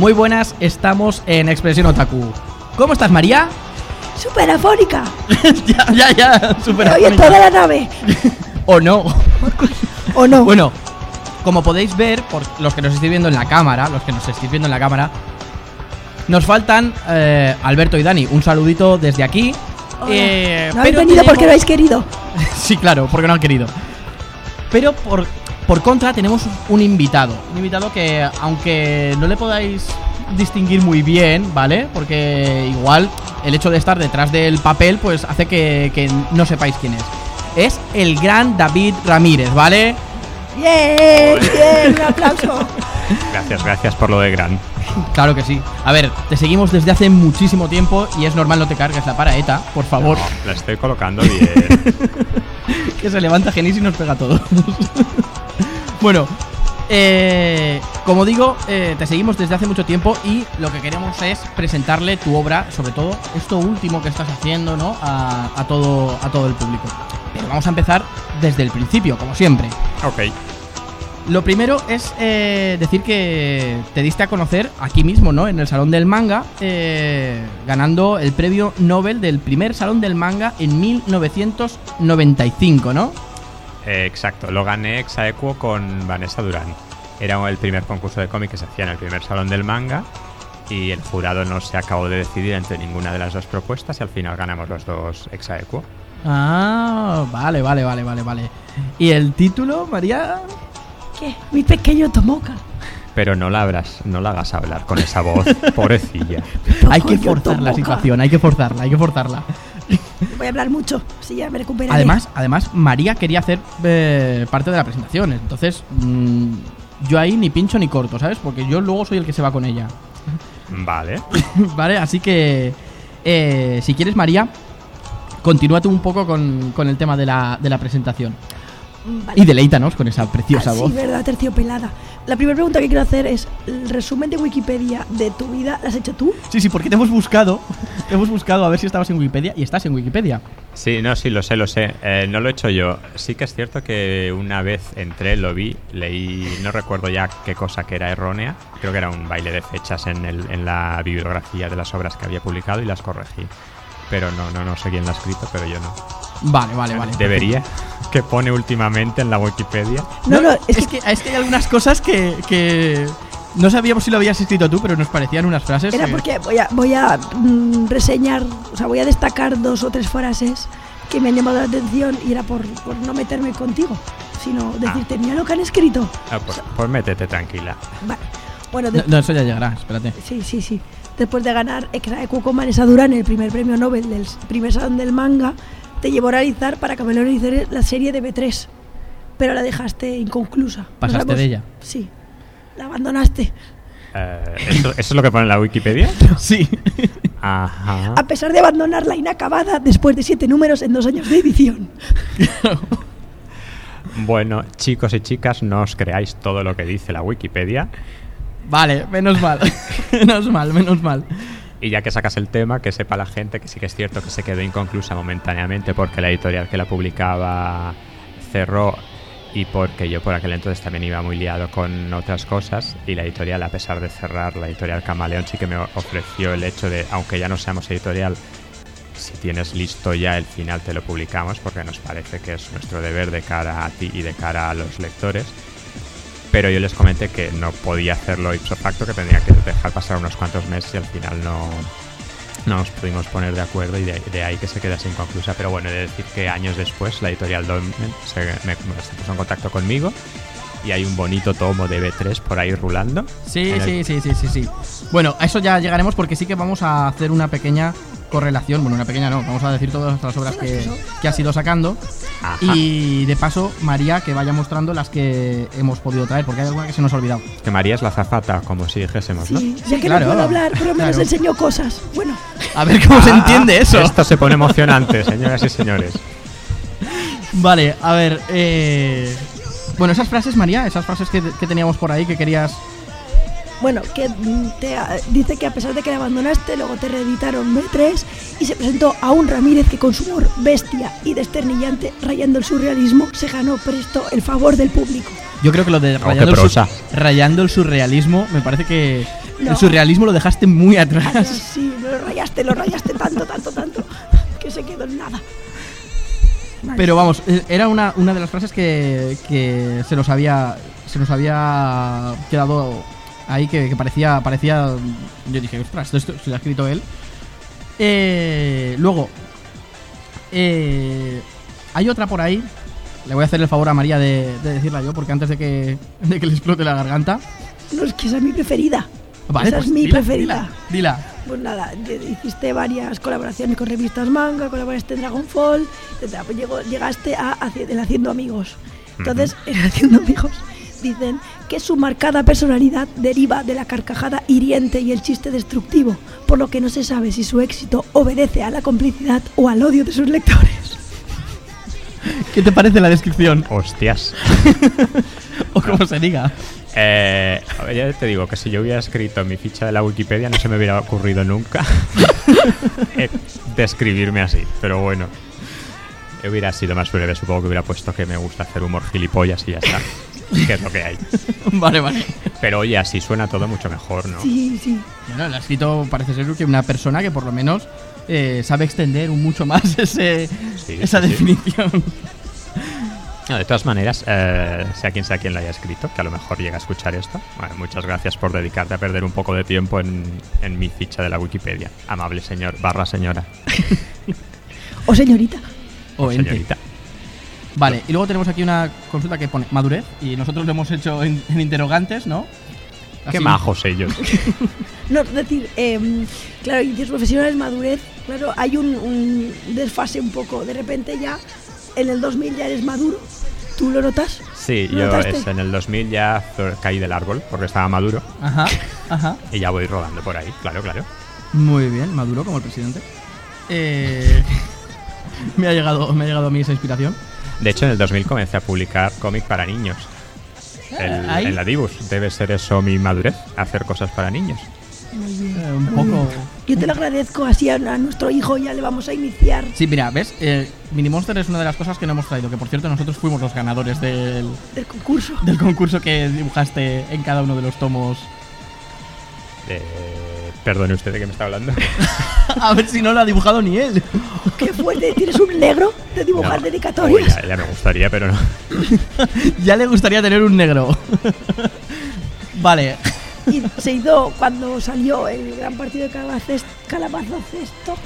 Muy buenas, estamos en Expresión Otaku. ¿Cómo estás, María? Super afónica. ya, ya, ya, super oye toda la nave. O no. ¿O no? Bueno, como podéis ver, por los que nos estéis viendo en la cámara, los que nos estéis viendo en la cámara, nos faltan eh, Alberto y Dani. Un saludito desde aquí. Eh, no habéis pero venido porque no habéis querido. Sí, claro, porque no han querido. Pero por, por contra tenemos un invitado. Un invitado que, aunque no le podáis distinguir muy bien, ¿vale? Porque igual el hecho de estar detrás del papel, pues hace que, que no sepáis quién es. Es el gran David Ramírez, ¿vale? Bien, bien, un aplauso. Gracias, gracias por lo de Gran. Claro que sí. A ver, te seguimos desde hace muchísimo tiempo y es normal no te cargues la paraeta, por favor. La estoy colocando bien. que se levanta Genis y nos pega a todos. bueno, eh, como digo, eh, te seguimos desde hace mucho tiempo y lo que queremos es presentarle tu obra, sobre todo esto último que estás haciendo, ¿no? A, a todo, a todo el público. Pero vamos a empezar desde el principio, como siempre. ok. Lo primero es eh, decir que te diste a conocer aquí mismo, ¿no? En el Salón del Manga, eh, ganando el premio Nobel del primer Salón del Manga en 1995, ¿no? Eh, exacto, lo gané ex aequo con Vanessa Durán. Era el primer concurso de cómic que se hacía en el primer salón del manga y el jurado no se acabó de decidir entre ninguna de las dos propuestas y al final ganamos los dos ex aequo. Ah, vale, vale, vale, vale, vale. ¿Y el título, María? ¿Qué? Mi pequeño Tomoka. Pero no la, abras, no la hagas hablar con esa voz, pobrecilla. Hay que forzar la situación, hay que forzarla, hay que forzarla. Voy a hablar mucho, si ya me recuperaré. Además, además María quería hacer eh, parte de la presentación, entonces mm, yo ahí ni pincho ni corto, ¿sabes? Porque yo luego soy el que se va con ella. Vale. vale, así que eh, si quieres, María, continúa tú un poco con, con el tema de la, de la presentación. Vale. Y deleítanos con esa preciosa Ah, voz. Sí, verdad, terciopelada. La primera pregunta que quiero hacer es: ¿el resumen de Wikipedia de tu vida lo has hecho tú? Sí, sí, porque te hemos buscado. Te hemos buscado a ver si estabas en Wikipedia y estás en Wikipedia. Sí, no, sí, lo sé, lo sé. Eh, no lo he hecho yo. Sí que es cierto que una vez entré, lo vi, leí, no recuerdo ya qué cosa que era errónea. Creo que era un baile de fechas en, el- en la bibliografía de las obras que había publicado y las corregí. Pero no, no, no sé quién la ha escrito, pero yo no. Vale, vale, vale. Debería. Que pone últimamente en la Wikipedia. No, no, es, es, que, es que hay algunas cosas que, que no sabíamos si lo habías escrito tú, pero nos parecían unas frases. Era que- porque voy a, voy a mm, reseñar, o sea, voy a destacar dos o tres frases que me han llamado la atención y era por, por no meterme contigo, sino decirte, mira lo que han escrito. Ah, pues, pues métete tranquila. Vale. Bueno, No, de- no, eso ya llegará, espérate. sí, sí, sí. Después de ganar Exaequo con Vanessa Durán el primer premio Nobel del primer salón del manga, te llevó a realizar para que me lo realizara la serie de B3, pero la dejaste inconclusa. ¿Pasaste sabemos- de ella? Sí. La abandonaste. Eh, ¿eso, eso es lo que pone en la Wikipedia? Sí. Ajá. A pesar de abandonarla inacabada después de siete números en dos años de edición. Bueno, chicos y chicas, no os creáis todo lo que dice la Wikipedia. Vale, menos mal. menos mal, menos mal. Y ya que sacas el tema, que sepa la gente que sí que es cierto que se quedó inconclusa momentáneamente porque la editorial que la publicaba cerró y porque yo por aquel entonces también iba muy liado con otras cosas y la editorial, a pesar de cerrar, la editorial Camaleón sí que me ofreció el hecho de, aunque ya no seamos editorial, si tienes listo ya el final te lo publicamos porque nos parece que es nuestro deber de cara a ti y de cara a los lectores. Pero yo les comenté que no podía hacerlo ipso facto, que tendría que dejar pasar unos cuantos meses y al final no, no nos pudimos poner de acuerdo y de, de ahí que se quedase inconclusa. Pero bueno, he de decir que años después la editorial Dolmen se, me, se puso en contacto conmigo y hay un bonito tomo de B3 por ahí rulando. Sí, sí, el- sí, sí, sí, sí. Bueno, a eso ya llegaremos porque sí que vamos a hacer una pequeña correlación. Bueno, una pequeña no, vamos a decir todas las obras que, que has ido sacando. Ajá. Y de paso, María, que vaya mostrando las que hemos podido traer, porque hay alguna que se nos ha olvidado. Que María es la zafata, como si dijésemos, ¿no? Sí, ya que claro. no puedo hablar, pero me Claro. enseñó cosas. Bueno, A ver cómo se Ah, entiende eso. Esto se pone emocionante, señoras y señores. Vale, a ver. Eh... Bueno, esas frases, María, esas frases que, que teníamos por ahí que querías Bueno, que te, dice que a pesar de que le abandonaste, luego te reeditaron B3 y se presentó a un Ramírez que con su humor bestia y desternillante, rayando el surrealismo, se ganó presto el favor del público. Yo creo que lo de rayando, el, sur- rayando el surrealismo, me parece que No. el surrealismo lo dejaste muy Ah, atrás. sí, lo rayaste, lo rayaste tanto, tanto, tanto, que se quedó en nada. Pero vamos, eh, era una, una de las frases que, que se nos había se nos había quedado ahí que, que parecía parecía yo dije ostras esto, esto lo ha escrito él Eh, luego eh, hay otra por ahí le voy a hacer el favor a María de, de decirla yo porque antes de que, de que le explote la garganta No, es que esa es mi preferida. Vale, esa pues es mi dila, preferida. dila, dila. Pues nada, hiciste varias colaboraciones con revistas manga, colaboraste en Dragonfall, etcétera. Pues llegaste a el Haciendo Amigos. Entonces, en Haciendo Amigos dicen que su marcada personalidad deriva de la carcajada hiriente y el chiste destructivo, por lo que no se sabe si su éxito obedece a la complicidad o al odio de sus lectores. ¿qué te parece la descripción? Hostias. o como se diga Eh, a ver, ya te digo que si yo hubiera escrito mi ficha de la Wikipedia no se me hubiera ocurrido nunca eh, describirme así. Pero bueno, hubiera sido más breve. Supongo que hubiera puesto que me gusta hacer humor gilipollas y ya está. que es lo que hay. vale vale Pero oye, así suena todo mucho mejor, ¿no? Sí, sí. Bueno, el ha escrito parece ser que una persona que por lo menos eh, sabe extender un mucho más ese, Sí, esa sí, sí. definición. No, de todas maneras, eh, sea quien sea quien lo haya escrito, que a lo mejor llega a escuchar esto, bueno, muchas gracias por dedicarte a perder un poco de tiempo en, en mi ficha de la Wikipedia. Amable señor, barra señora O señorita. O ente. señorita. Vale, y luego tenemos aquí una consulta que pone madurez y nosotros lo hemos hecho en, en interrogantes, ¿no? Qué Así. majos ellos. No, es decir, em, claro, inicios profesionales, madurez, claro, hay un, un desfase un poco. De repente ya, en el 2000 ya eres maduro. ¿Tú lo notas? Sí, ¿Lo yo es, en el 2000 ya caí del árbol porque estaba maduro Ajá, ajá. y ya voy rodando por ahí, claro, claro. Muy bien, maduro como el presidente. Eh, me, ha llegado, me ha llegado a mí esa inspiración. De hecho, en el 2000 comencé a publicar cómic para niños. El- ahí. en la Dibus. Debe ser eso mi madurez, hacer cosas para niños. Eh, un poco... Yo te lo agradezco, así a, a nuestro hijo ya le vamos a iniciar Sí, mira, ¿ves? Eh, Minimonster es una de las cosas que no hemos traído, que por cierto nosotros fuimos los ganadores del, el concurso. del concurso que dibujaste en cada uno de los tomos. Eh, perdone usted de qué me está hablando. A ver si no lo ha dibujado ni él. Qué fuerte, ¿tienes un negro de dibujar No. dedicatorias? Oh, ya, ya me gustaría, pero no. ya le gustaría tener un negro. vale. Y se hizo cuando salió el gran partido de Calabacest- Calabazo Cesto,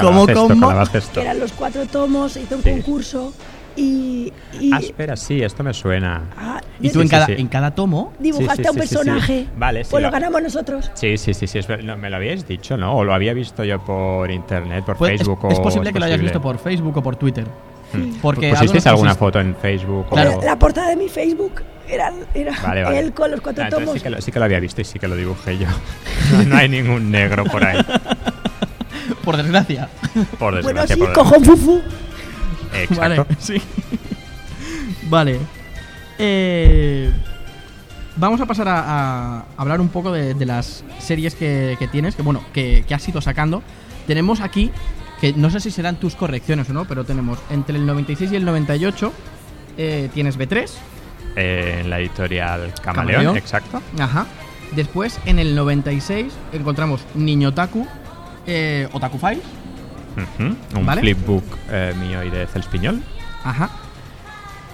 ¿Cómo, cómo? calabacesto. que eran los cuatro tomos, se hizo un Sí. concurso y, y- Ah, espera, sí, esto me suena. ah, Y tú Sí, en, sí, cada, sí. en cada tomo... dibujaste Sí, sí, a un sí, sí, sí. personaje. Vale, sí, Pues lo lo- ganamos nosotros. Sí, sí, sí, sí, es no, me lo habíais dicho, ¿no? O lo había visto yo por internet, por Fue- es- Facebook. es, o posible que lo hayas visto por Facebook o por Twitter. Hmm. Porque ¿Pusisteis alguna foto en Facebook? Claro. o... La portada de mi Facebook era, era Vale, vale. él con los cuatro Ah, tomos. sí que, lo, sí que lo había visto y sí que lo dibujé yo. No, no hay ningún negro por ahí. Por desgracia. Por bueno, desgracia. sí, por cojón fufu. Exacto. Vale, sí. vale. Eh, vamos a pasar a, a hablar un poco de, de las series que, que tienes, que bueno, que, que has ido sacando. Tenemos aquí, que no sé si serán tus correcciones o no, pero tenemos entre el 96 y el 98 eh, tienes B3. Eh, en la editorial Camaleón, Camaleón. exacto. Ajá. Después, en el 96, encontramos Niño Otaku, eh, Otaku Files. Un Vale. flipbook eh, mío y de Celspiñol. Ajá.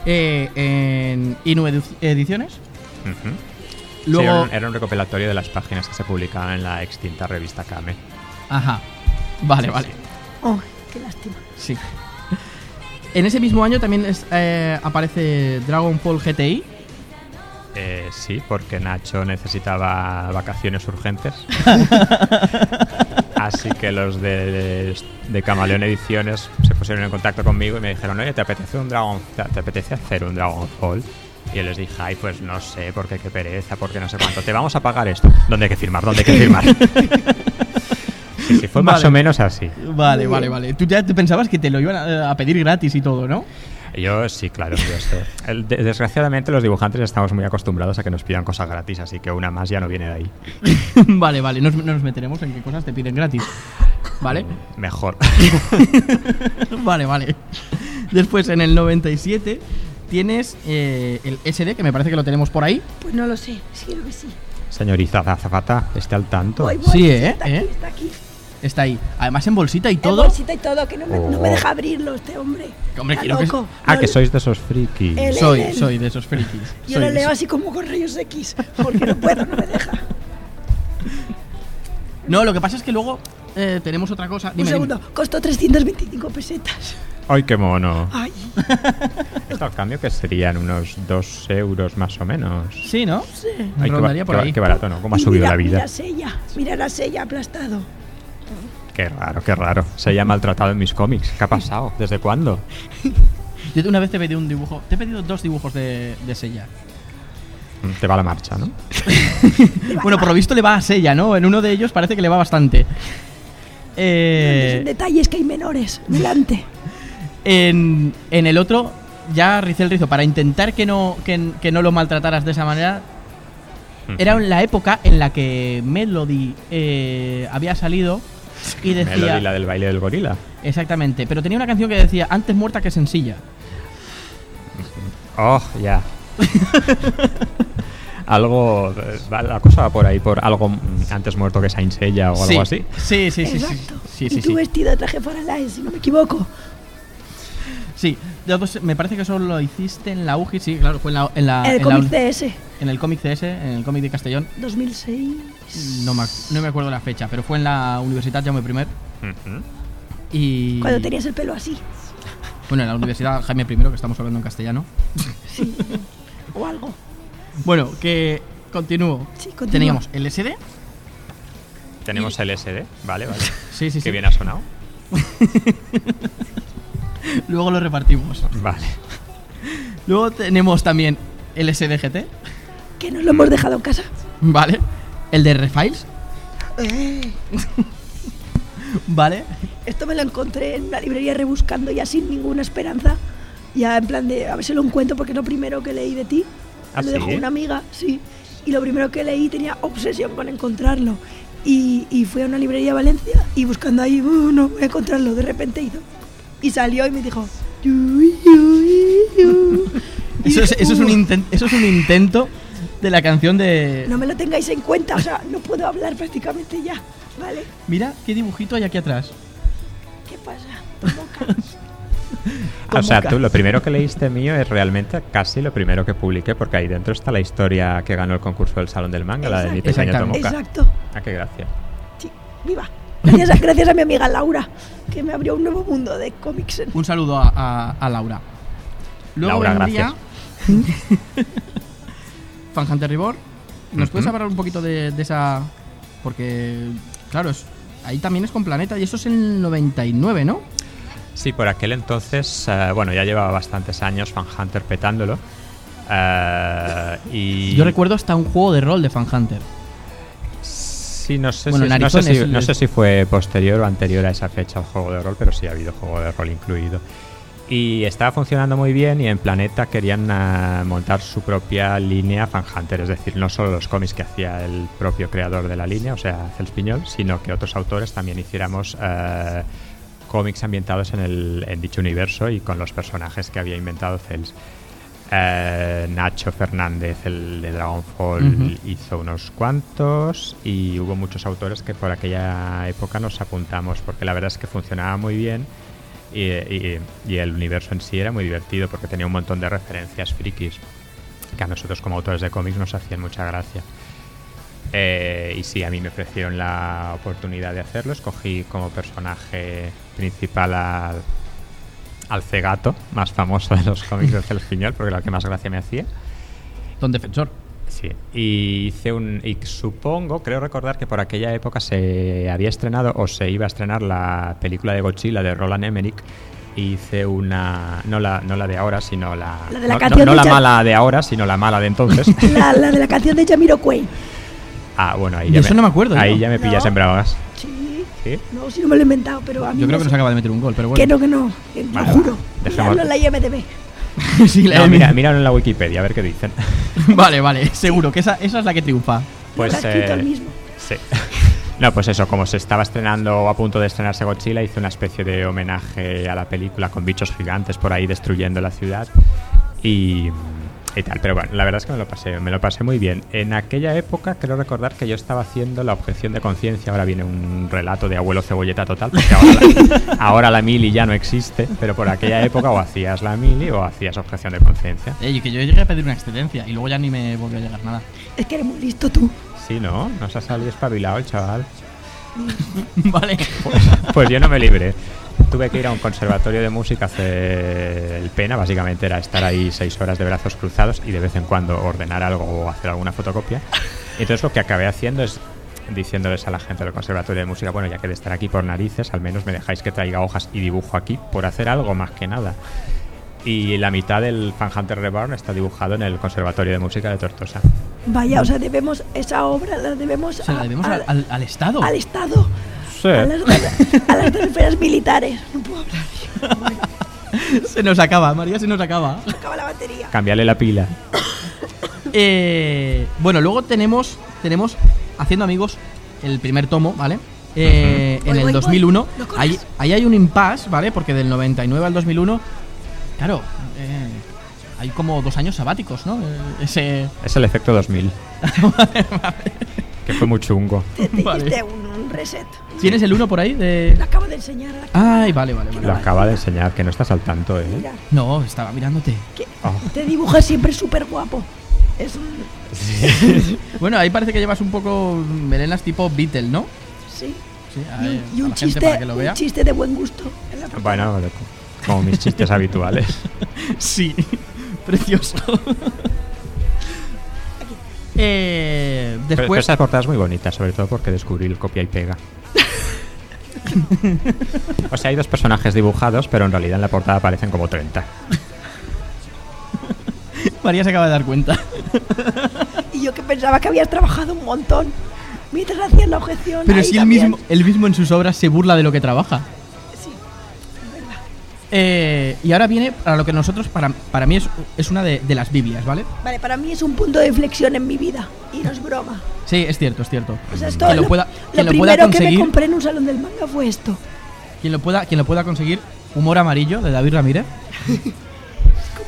Eh, en Inu Edu- Ediciones. Sí, Luego. era, un, era un recopilatorio de las páginas que se publicaban en la extinta revista Kame. Ajá. Vale, Sí, vale. sí. Oh, qué lástima. Sí. En ese mismo año también es- eh, aparece Dragon Ball GTI. Eh, sí, porque Nacho necesitaba vacaciones urgentes. Así que los de, de Camaleón Ediciones se pusieron en contacto conmigo y me dijeron, oye, ¿te apetece un Dragon te, te apetece hacer un Dragon Ball? Y yo les dije, ay, pues no sé, porque qué pereza, porque no sé cuánto. Te vamos a pagar esto. ¿Dónde hay que firmar? ¿Dónde hay que firmar? sí, sí, fue más Vale. o menos así. Vale, vale, vale. Tú ya te pensabas que te lo iban a, a pedir gratis y todo, ¿no? Yo sí, claro. yo sé. El- de- desgraciadamente los dibujantes estamos muy acostumbrados a que nos pidan cosas gratis, así que una más ya no viene de ahí. vale, vale, no nos, no nos meteremos en qué cosas te piden gratis. ¿Vale? Mejor. vale, vale. Después, en el 97, tienes eh, el SD, que me parece que lo tenemos por ahí. Pues no lo sé, sí, creo que sí. Señorita Azafata, esté al tanto. Voy, voy, Sí, ¿eh? Está aquí, ¿eh? está aquí. Está ahí. Además, en bolsita y En todo. bolsita y todo, que no me, no me Oh. deja abrirlo este hombre. Hombre, quiero que- loco. Ah, que sois de esos frikis. El- Soy, el- soy de esos frikis. Yo Soy lo leo así como con rayos X, porque no puedo, no me deja. No, lo que pasa es que luego eh, tenemos otra cosa. Dime, Un dime. segundo, costó 325 pesetas. ¡Ay, qué mono! Ay, Esto al cambio que serían unos 2 euros más o menos. Sí, ¿no? sí. Ay, qué, por qué ahí. qué barato, ¿no? ¿Cómo ha subido mira, la vida? Mira Sella, mira la Sella aplastado. Qué raro, qué raro. Se haya maltratado en mis cómics. ¿Qué ha pasado? ¿Desde cuándo? Yo una vez te pedí un dibujo. Te he pedido dos dibujos de, de Sella. Te va la marcha, ¿no? Bueno, por lo visto le va a Sella, ¿no? En uno de ellos parece que le va bastante. Eh, Detalles que hay menores. Delante. en, en el otro, ya Rizel Rizo, para intentar que no, que, que no lo maltrataras de esa manera, era en la época en la que Melody eh, había salido y decía... Melody, la del baile del gorila. Exactamente, pero tenía una canción que decía antes muerta que sencilla. Oh, ya. algo. eh, La cosa va por ahí, por algo mm, antes muerto que Saint Seiya o sí. algo así. Sí, sí, sí. sí. Exacto. Sí, y sí, tu vestido de traje Faralaes, si no me equivoco. Sí, yo, pues, me parece que eso lo hiciste en la UGI, sí, claro, fue en la, en la, el en cómic CS, en el cómic CS, en el cómic de Castellón. 2006. No me, no me acuerdo la fecha, pero fue en la Universidad Jaume I. Y. Cuando tenías el pelo así. Bueno, en la Universidad Jaime I, que estamos hablando en castellano. Sí. o algo. Bueno, que continúo. Sí, continúa. Teníamos el SD. Tenemos el SD, vale, vale. Sí, sí, sí. bien ha sonado. Luego lo repartimos. Vale. Luego tenemos también el SDGT. Que nos lo hemos dejado en casa. Vale. El de Refiles. Eh, Vale. esto me lo encontré en una librería rebuscando ya sin ninguna esperanza. Ya en plan de, a ver si lo encuentro porque es lo primero que leí de ti. ¿Ah, lo dejó sí? una amiga, sí. Y lo primero que leí tenía obsesión con encontrarlo. Y, y fui a una librería de Valencia y buscando ahí, "Uh, no voy a encontrarlo. De repente hizo. Y salió y me dijo. "Yu, yu, yu". Y Eso es, dije, eso, es un inten- eso es un intento de la canción de. No me lo tengáis en cuenta, o sea, no puedo hablar prácticamente ya, ¿vale? Mira qué dibujito hay aquí atrás. ¿Qué pasa? Tomoka. O sea, tú lo primero que leíste mío es realmente casi lo primero que publiqué, porque ahí dentro está la historia que ganó el concurso del Salón del Manga, la de mi pequeño. Tomoka. Exacto. Ah, qué gracia. Sí, viva. Gracias a, gracias a mi amiga Laura, que me abrió un nuevo mundo de cómics. en- Un saludo a, a- a Laura. Luego Laura, vendría Fan Hunter Reborn. ¿Nos puedes hablar un poquito de, de esa...? Porque, claro, es- ahí también es con Planeta y eso es en el 99, ¿no? Sí, por aquel entonces, eh, bueno, ya llevaba bastantes años Fan Hunter petándolo. eh, y Yo recuerdo hasta un juego de rol de Fan Hunter. Sí, no sé, Bueno, si, no, sé Narizón si, es el- no sé si fue posterior o anterior a esa fecha el juego de rol, pero sí ha habido juego de rol incluido. Y estaba funcionando muy bien y en Planeta querían ah, montar su propia línea Fan Hunter, es decir, no solo los cómics que hacía el propio creador de la línea, o sea, Cels Piñol, sino que otros autores también hiciéramos eh, cómics ambientados en, el, en dicho universo y con los personajes que había inventado Cels. Eh, Nacho Fernández, el de Dragonfall, hizo unos cuantos y hubo muchos autores que por aquella época nos apuntamos porque la verdad es que funcionaba muy bien y, y- y el universo en sí era muy divertido porque tenía un montón de referencias frikis que a nosotros como autores de cómics nos hacían mucha gracia. Eh, y sí, a mí me ofrecieron la oportunidad de hacerlo. Escogí como personaje principal al, al cegato, más famoso de los cómics de Cels Piñol, porque era el que más gracia me hacía. Don Defensor. Sí, y hice un. Y supongo, creo recordar que por aquella época se había estrenado o se iba a estrenar la película de Godzilla de Roland Emmerich. Y hice una. No la, no la de ahora, sino la. La de la no- no- canción no de la Jack- mala de ahora, sino la mala de entonces. La, la de la canción de Jamiroquai. ah, bueno, ahí ya. eso no me acuerdo Ahí ya me pillas No. en bravas. Sí. ¿Sí? No, si no me lo he inventado, pero a mí Yo creo me que nos acaba de meter un gol, pero bueno. Que no, que no. que- Lo Vale, juro. dejemos- en la IMDB. Sí, la No, mira, míralo en la Wikipedia, a ver qué dicen. Vale, vale, seguro que esa, esa es la que triunfa. Pues, eh, mismo. Sí. No, pues eso, como se estaba estrenando o a punto de estrenarse Godzilla, hizo una especie de homenaje a la película con bichos gigantes por ahí destruyendo la ciudad y, y tal. Pero bueno, la verdad es que me lo pasé, me lo pasé muy bien. En aquella época creo recordar que yo estaba haciendo la objeción de conciencia. Ahora viene un relato de abuelo cebolleta total, porque ahora la, ahora la mili ya no existe, pero por aquella época o hacías la mili o hacías objeción de conciencia. Ey, que yo llegué a pedir una excedencia y luego ya ni me volvió a llegar nada. Es que eres muy listo tú. Sí, ¿no? Nos ha salido espabilado el chaval. vale. Pues, pues yo no me libré. Tuve que ir a un conservatorio de música hacer el pena, básicamente era estar ahí seis horas de brazos cruzados y de vez en cuando ordenar algo o hacer alguna fotocopia. Entonces lo que acabé haciendo es diciéndoles a la gente del conservatorio de música, bueno, ya que de estar aquí por narices, al menos me dejáis que traiga hojas y dibujo aquí por hacer algo más que nada. Y la mitad del Fan Hunter Reborn está dibujado en el conservatorio de música de Tortosa. Vaya, o sea, debemos esa obra la debemos, Se la a- debemos a- al, al- al Estado. al Estado, A las, a las dos esferas militares. No puedo hablar, Se nos acaba, María, se nos acaba. se acaba la batería. Cambiarle la pila. Eh, bueno, luego tenemos, tenemos Haciendo Amigos, el primer tomo, ¿vale? Eh, en el voy, voy. 2001. No corras. Ahí, ahí hay un impasse, ¿vale? Porque del 99 al 2001, claro, eh, hay como dos años sabáticos, ¿no? Eh, ese... Es el efecto 2000. Que fue muy chungo. Te, te Vale. hiciste un, un reset. ¿Tienes el uno por ahí? De... Lo acabo de enseñar a. Ay, vale, vale, vale. Lo acaba de enseñar, que no estás al tanto, ¿eh? Mira, No, estaba mirándote. Oh. te dibujas siempre súper guapo. Es un... Bueno, ahí parece que llevas un poco melenas tipo Beatle, ¿no? Sí. Sí, Y un, y a un chiste, para que lo un vea. chiste de buen gusto. Bueno, como mis chistes habituales. Sí, precioso. eh, Pero, pero después, esa portada es muy bonita, sobre todo porque descubrí el copia y pega. o sea, hay dos personajes dibujados, pero en realidad en la portada aparecen como 30. María se acaba de dar cuenta. Y yo que pensaba que habías trabajado un montón. Mientras hacías la objeción. Pero si él también. mismo, él mismo en sus obras se burla de lo que trabaja. Eh, y ahora viene para lo que nosotros, para, para mí es, es una de, de las Biblias, ¿vale? Vale, para mí es un punto de inflexión en mi vida. Y no es broma. Sí, es cierto, es cierto. O sea, esto, Quien lo lo, pueda, lo quien lo primero pueda que me compré en un salón del manga fue esto. quien lo pueda, quien lo pueda conseguir, Humor Amarillo de David Ramírez.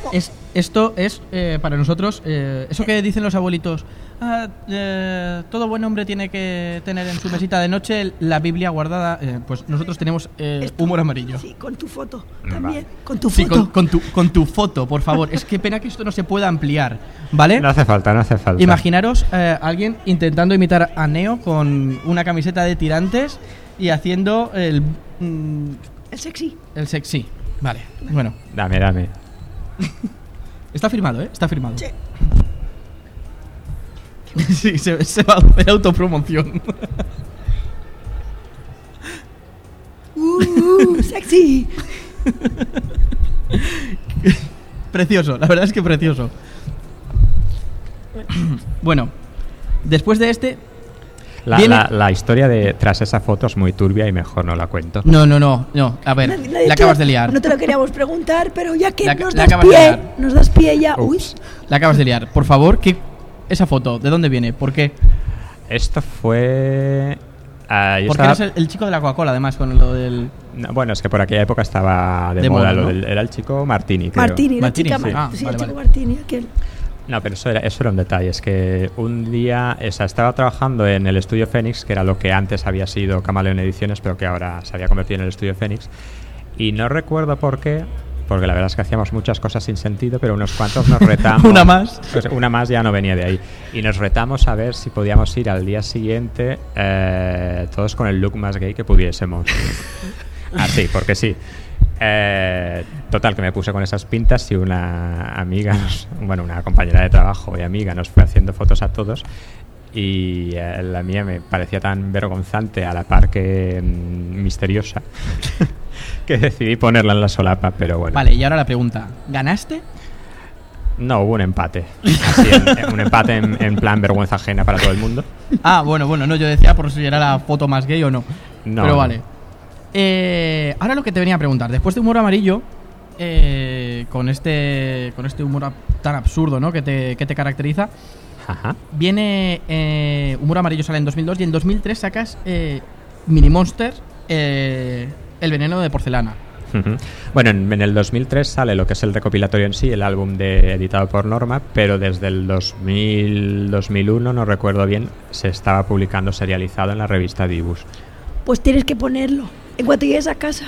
Como, Es, esto es eh, para nosotros, eh, eso que dicen los abuelitos, "Ah, eh, todo buen hombre tiene que tener en su mesita de noche la Biblia guardada, eh, pues nosotros tenemos eh, humor amarillo. Sí, con tu foto. También. Con tu Sí, foto. con, con tu, con tu foto, por favor. Es que pena que esto no se pueda ampliar, ¿vale? No hace falta, no hace falta. Imaginaros eh, alguien intentando imitar a Neo con una camiseta de tirantes y haciendo el, mm, El sexy. el sexy. Vale, bueno. Dame, dame. Está firmado, ¿eh? Está firmado. Sí. Sí, se, se va a hacer autopromoción. Uh, sexy. precioso, la verdad es que precioso. bueno, después de este... La, Viene- la- la historia de tras esa foto es muy turbia y mejor no la cuento. No, no, no, no. A ver, la acabas lo- de liar. No te lo queríamos preguntar, pero ya que La- nos das de pie, nos das pie ya. Uy. La acabas de liar. Por favor, ¿qué, esa foto, ¿de dónde viene? ¿Por qué? Esto fue. ah, yo Porque estaba- eres el, el chico de la Coca-Cola, además, con lo del... No, bueno, es que por aquella época estaba de, De moda. moda, lo ¿no? del- era el chico Martini. creo. Martini, la Martini, chica sí. Mar- Ah, sí, vale, el chico vale. Martini, aquel. No, pero eso era, eso era un detalle. Es que un día o sea, estaba trabajando en el estudio Fénix, que era lo que antes había sido Camaleón Ediciones, pero que ahora se había convertido en el estudio Fénix. Y no recuerdo por qué, porque la verdad es que hacíamos muchas cosas sin sentido, pero unos cuantos nos retamos. Una más. Pues una más ya no venía de ahí. Y nos retamos a ver si podíamos ir al día siguiente eh, todos con el look más gay que pudiésemos. Así, porque sí. Eh, total, que me puse con esas pintas y una amiga, nos- bueno, una compañera de trabajo y amiga nos fue haciendo fotos a todos y eh, la mía me parecía tan vergonzante a la par que mm, misteriosa que decidí ponerla en la solapa, pero bueno. Vale, y ahora la pregunta. ¿Ganaste? No, hubo un empate. Así, en- un empate en, en plan vergüenza ajena para todo el mundo. Ah, bueno, bueno, no, yo decía por si era la foto más gay o no. No, Pero vale. Eh, ahora lo que te venía a preguntar. Después de Humor Amarillo, eh, con este con este humor tan absurdo, ¿no? Que te, que te caracteriza. Ajá. Viene eh, Humor Amarillo sale en 2002 y en 2003 sacas eh, Mini Monster, eh, El veneno de porcelana. Bueno, en, en el 2003 sale lo que es el recopilatorio en sí, el álbum de, editado por Norma, pero desde el 2000, 2001, no recuerdo bien, se estaba publicando serializado en la revista Dibus. Pues tienes que ponerlo. En cuanto llegues a casa,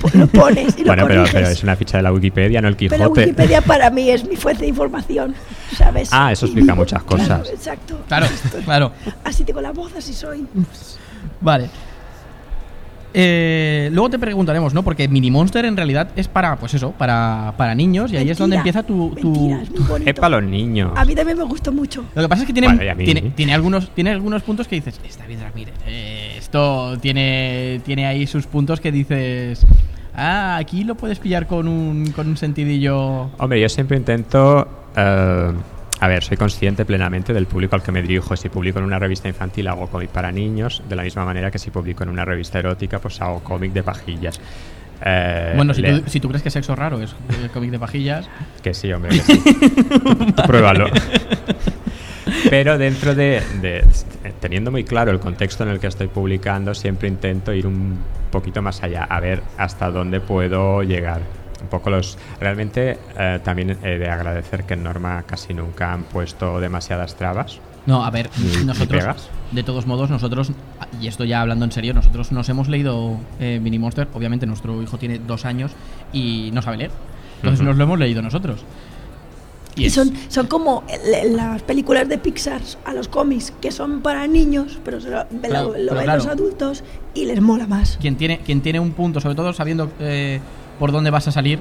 pues lo pones y lo Bueno, pero, es una ficha de la Wikipedia, no el Pero Quijote. Wikipedia para mí es mi fuente de información, ¿sabes? Ah, eso explica muchas Claro, cosas. exacto. Claro, claro. Así tengo la voz, así soy. Vale. Eh, luego te preguntaremos, ¿no? Porque Mini Monster en realidad es para, pues eso, para, para niños y ahí es donde empieza tu... tu- mentira, es muy bonito. Es para los niños. A mí también me gustó mucho. Lo que pasa es que Bueno, tiene, tiene algunos, tiene algunos puntos que dices, está bien Ramírez, eh, esto tiene, tiene ahí sus puntos que dices, ah, aquí lo puedes pillar con un, con un sentidillo... Hombre, yo siempre intento... eh, a ver, soy consciente plenamente del público al que me dirijo. Si publico en una revista infantil hago cómic para niños, de la misma manera que si publico en una revista erótica pues hago cómic de pajillas. Eh, bueno, si tú, si tú crees que sexo raro es el cómic de pajillas, Que sí, hombre, que sí. Tú Pruébalo. Pero dentro de, de- Teniendo muy claro el contexto en el que estoy publicando, siempre intento ir un poquito más allá, a ver hasta dónde puedo llegar. Un poco los. Realmente eh, también he de agradecer que en Norma casi nunca han puesto demasiadas trabas. No, a ver, nosotros, de todos modos, nosotros, y esto ya hablando en serio, nosotros nos hemos leído eh, Mini Monster, obviamente nuestro hijo tiene dos años y no sabe leer, entonces nos lo hemos leído nosotros. Y, son, son como las películas de Pixar a los cómics, que son para niños, pero se lo, lo- Claro, lo pero ven claro. los adultos y les mola más. quien tiene, quien tiene un punto, sobre todo sabiendo eh, por dónde vas a salir,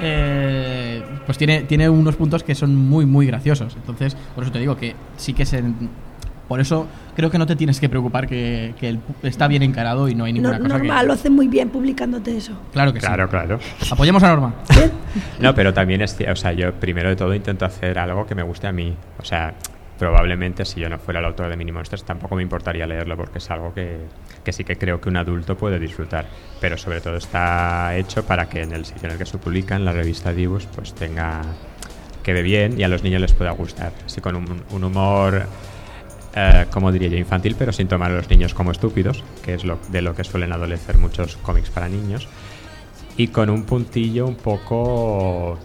eh, pues tiene, tiene unos puntos que son muy, muy graciosos. Entonces, por eso te digo que sí que se... Por eso creo que no te tienes que preocupar que, que está bien encarado y no hay ninguna No- cosa normal, que... lo hacen muy bien publicándote eso. Claro que Claro, sí. claro. Apoyemos a Norma. No, pero también es, o sea, yo primero de todo intento hacer algo que me guste a mí. O sea, probablemente si yo no fuera el autor de Mini Monsters tampoco me importaría leerlo porque es algo que, que sí que creo que un adulto puede disfrutar. Pero sobre todo está hecho para que en el sitio en el que se publica, en la revista Dibus, pues tenga quede bien y a los niños les pueda gustar. Así con un, un humor, eh, como diría yo, infantil, pero sin tomar a los niños como estúpidos, que es lo, de lo que suelen adolecer muchos cómics para niños y con un puntillo un poco...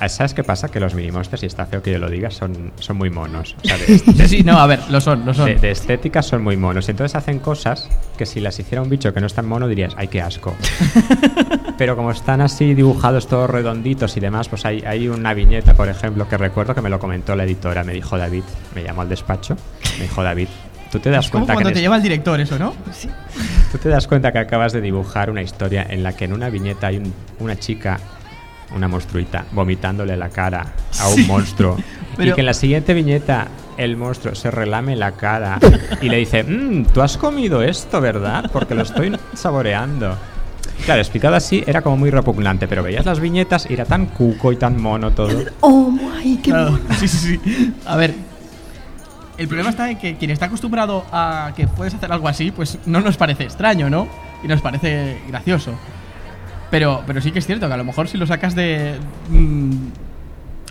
Ah, ¿Sabes qué pasa? Que los mini monsters, y está feo que yo lo diga, son, son muy monos. O sea, de, Sí, sí, no, a ver, lo son, lo son. de- de estética son muy monos. Y entonces hacen cosas que si las hiciera un bicho que no es tan mono dirías, ¡ay, qué asco! Pero como están así dibujados todos redonditos y demás, pues hay, hay una viñeta, por ejemplo, que recuerdo que me lo comentó la editora. Me dijo David, me llamó al despacho, me dijo David, ¿tú te das es como cuenta que cuando en te lleva el director eso, ¿no? Tú te das cuenta que acabas de dibujar una historia en la que en una viñeta hay un- una chica, una monstruita, vomitándole la cara a un Sí, monstruo. pero- Y que en la siguiente viñeta el monstruo se relame la cara y le dice, "Mm, tú has comido esto, ¿verdad? Porque lo estoy saboreando. Claro, explicado así era como muy repugnante, pero veías las viñetas y era tan cuco y tan mono todo. ¡Oh, my! ¡Qué Claro, mono! sí, sí, sí. A ver, el problema está en que quien está acostumbrado a que puedes hacer algo así, pues no nos parece extraño, ¿no? Y nos parece gracioso. Pero, pero sí que es cierto que a lo mejor si lo sacas de. mm,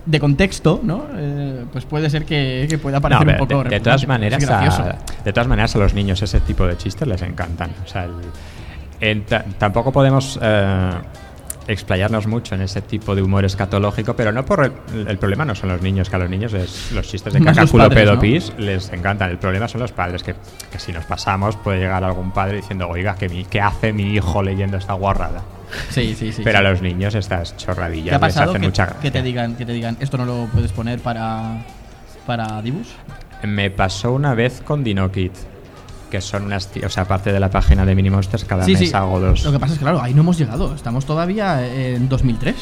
de contexto, ¿no? Eh, pues puede ser que, que pueda parecer un poco. de, de todas maneras a, de todas maneras a los niños ese tipo de chistes les encantan o sea el- ta- tampoco podemos eh, explayarnos mucho en ese tipo de humor escatológico pero no por el, el problema no son los niños que a los niños es- los chistes de Más caca los culo padres, pedo ¿no? les encantan el problema son los padres que, que si nos pasamos puede llegar algún padre diciendo oiga que mi, ¿qué hace mi hijo leyendo esta guarrada? Sí, sí, sí. pero sí. a los niños estas ¿Te chorradillas ha les hacen que, mucha que gracia. te digan, que te digan esto no lo puedes poner para. para Dibus? Me pasó una vez con Dinokit, que son unas... O sea, aparte de la página de Mini Monsters, cada Sí, mes sí. hago dos... Lo que pasa es que, claro, ahí no hemos llegado. Estamos todavía en 2003.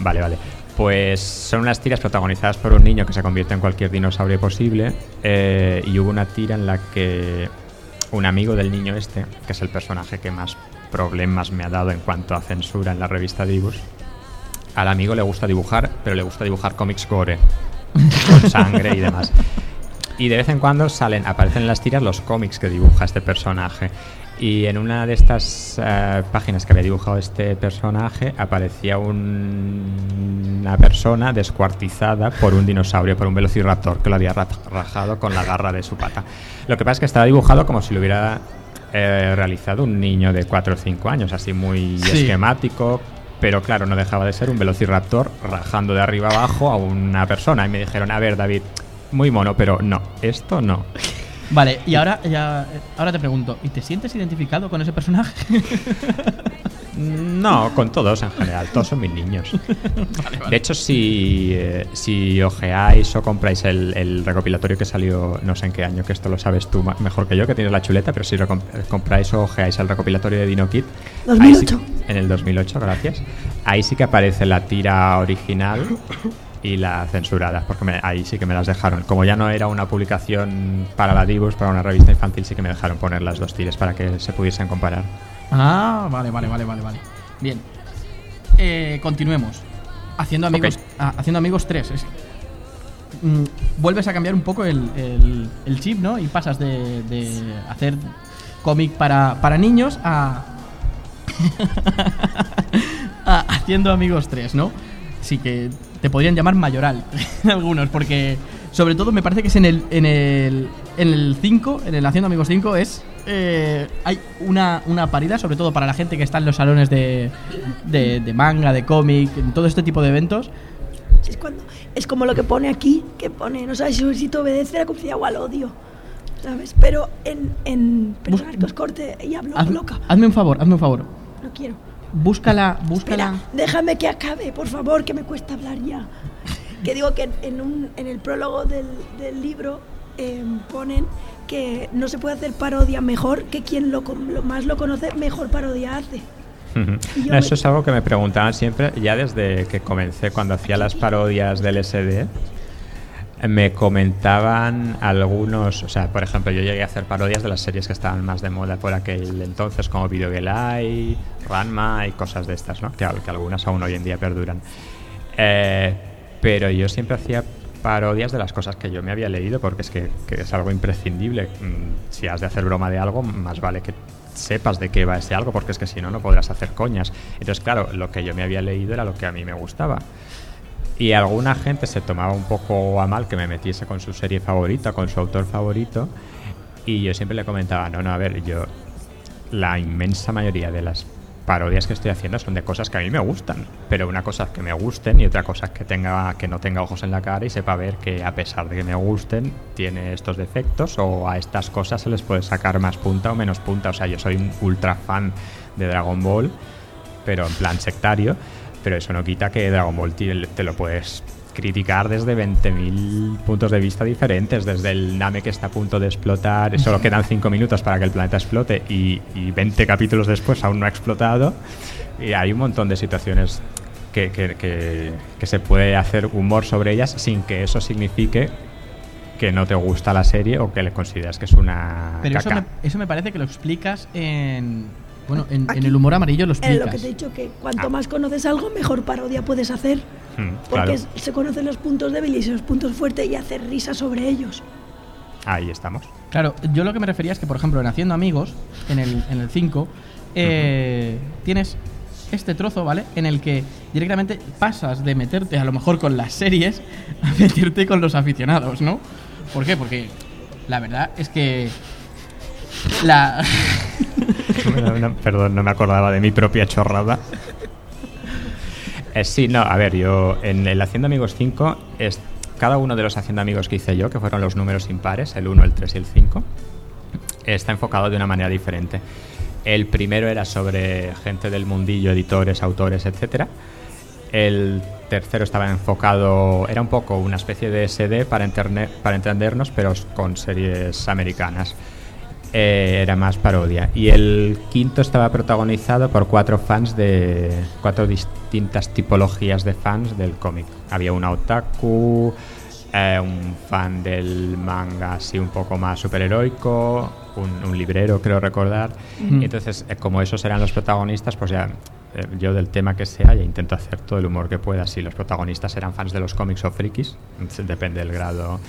Vale, vale. Pues son unas tiras protagonizadas por un niño que se convierte en cualquier dinosaurio posible. eh, y hubo una tira en la que un amigo del niño este, que es el personaje que más problemas me ha dado en cuanto a censura en la revista Dibus, al amigo le gusta dibujar, pero le gusta dibujar cómics gore, con sangre y demás. Y de vez en cuando salen, aparecen en las tiras los cómics que dibuja este personaje. Y en una de estas eh, páginas que había dibujado este personaje aparecía un- una persona descuartizada por un dinosaurio, por un velociraptor que lo había ra- rajado con la garra de su pata. Lo que pasa es que estaba dibujado como si lo hubiera eh, realizado un niño de 4 o 5 años, así muy Sí. esquemático, pero claro, no dejaba de ser un velociraptor rajando de arriba abajo a una persona. Y me dijeron, a ver, David, muy mono, pero no, esto no. Vale, y ahora, ya, ahora te pregunto, ¿y te sientes identificado con ese personaje? No, con todos en general, todos son mis niños. De hecho, si, eh, si ojeáis o compráis el, el recopilatorio que salió no sé en qué año, que esto lo sabes tú ma- mejor que yo, que tienes la chuleta, pero si recom- compráis o ojeáis el recopilatorio de Dino Kid, ahí 2008. sí- en el 2008, gracias. Ahí sí que aparece la tira original y la censurada, porque me- ahí sí que me las dejaron. Como ya no era una publicación para la Divus, para una revista infantil, sí que me dejaron poner las dos tiras para que se pudiesen comparar. Ah, vale, vale, vale, vale, vale. Bien. Eh, continuemos. Haciendo amigos, ah, haciendo amigos 3. Es- mm, vuelves a cambiar un poco el, el- el chip, ¿no? Y pasas de, de hacer cómic para, para niños a, a Haciendo amigos 3, ¿no? Sí que te podrían llamar mayoral algunos, porque sobre todo me parece que es en el en el en el 5, en el Haciendo amigos 5 es eh, hay una, una parida, sobre todo para la gente que está en los salones de, de, de manga, de cómic, en todo este tipo de eventos. Es, cuando, es como lo que pone aquí, que pone, no sabes si, te obedece la confianza o al odio. ¿Sabes? Pero en. en os corte y hablo Haz- loca. hazme un favor, hazme un favor. No quiero. Búscala, búscala. Espera, déjame que acabe, por favor, que me cuesta hablar ya. Que digo que en, un, en el prólogo del, del libro eh, ponen que no se puede hacer parodia mejor que quien lo, más lo conoce, mejor parodia hace. No, eso me- es algo que me preguntaban siempre, ya desde que comencé, cuando hacía las parodias del SD. Me comentaban algunos, o sea, por ejemplo, yo llegué a hacer parodias de las series que estaban más de moda por aquel entonces, como Videogelai, Ranma y cosas de estas, ¿no? Que, al- que algunas aún hoy en día perduran. Eh, pero yo siempre hacía parodias de las cosas que yo me había leído, porque es que, que es algo imprescindible. Mm, Si has de hacer broma de algo, más vale que sepas de qué va ese algo, porque es que si no, no podrás hacer coñas. Entonces, claro, lo que yo me había leído era lo que a mí me gustaba. Y alguna gente se tomaba un poco a mal que me metiese con su serie favorita, con su autor favorito. Y yo siempre le comentaba, no, no, a ver, yo la inmensa mayoría de las parodias que estoy haciendo son de cosas que a mí me gustan, pero una cosa es que me gusten y otra cosa es que tenga que no tenga ojos en la cara y sepa ver que a pesar de que me gusten tiene estos defectos o a estas cosas se les puede sacar más punta o menos punta. O sea, yo soy un ultra fan de Dragon Ball, pero en plan sectario, pero eso no quita que Dragon Ball te, te lo puedes criticar desde 20.000 puntos de vista diferentes, desde el Name que está a punto de explotar, solo quedan 5 minutos para que el planeta explote y, y 20 capítulos después aún no ha explotado. Y hay un montón de situaciones que, que- que- que se puede hacer humor sobre ellas sin que eso signifique que no te gusta la serie o que le consideras que es una Pero eso caca. me, eso me parece que lo explicas en. Bueno, en, en Aquí, el humor amarillo lo Es explicas. lo que te he dicho, que cuanto Ah. más conoces algo, mejor parodia puedes hacer. Mm, Porque claro. se conocen los puntos débiles y los puntos fuertes y hacer risa sobre ellos. Ahí estamos. Claro, yo lo que me refería es que, por ejemplo, en Haciendo Amigos, en el, en el 5, eh, tienes este trozo, ¿vale? En el que directamente pasas de meterte a lo mejor con las series a meterte con los aficionados, ¿no? ¿Por qué? Porque la verdad es que la... No, perdón, no me acordaba de mi propia chorrada. Eh, sí, no, a ver, yo en el Hacienda Amigos 5, es, cada uno de los Hacienda Amigos que hice yo, que fueron los números impares, el 1, el 3 y el 5, está enfocado de una manera diferente. El primero era sobre gente del mundillo, editores, autores, etcétera. El tercero estaba enfocado, era un poco una especie de SD para, interne- para entendernos, pero con series americanas. Eh, era más parodia. Y el quinto estaba protagonizado por cuatro fans de. cuatro distintas tipologías de fans del cómic. Había un otaku, eh, un fan del manga así un poco más superheroico, un, un librero, creo recordar. Mm. Y entonces, eh, como esos eran los protagonistas, pues ya. Yo del tema que sea ya intento hacer todo el humor que pueda. Si los protagonistas eran fans de los cómics o frikis, depende del grado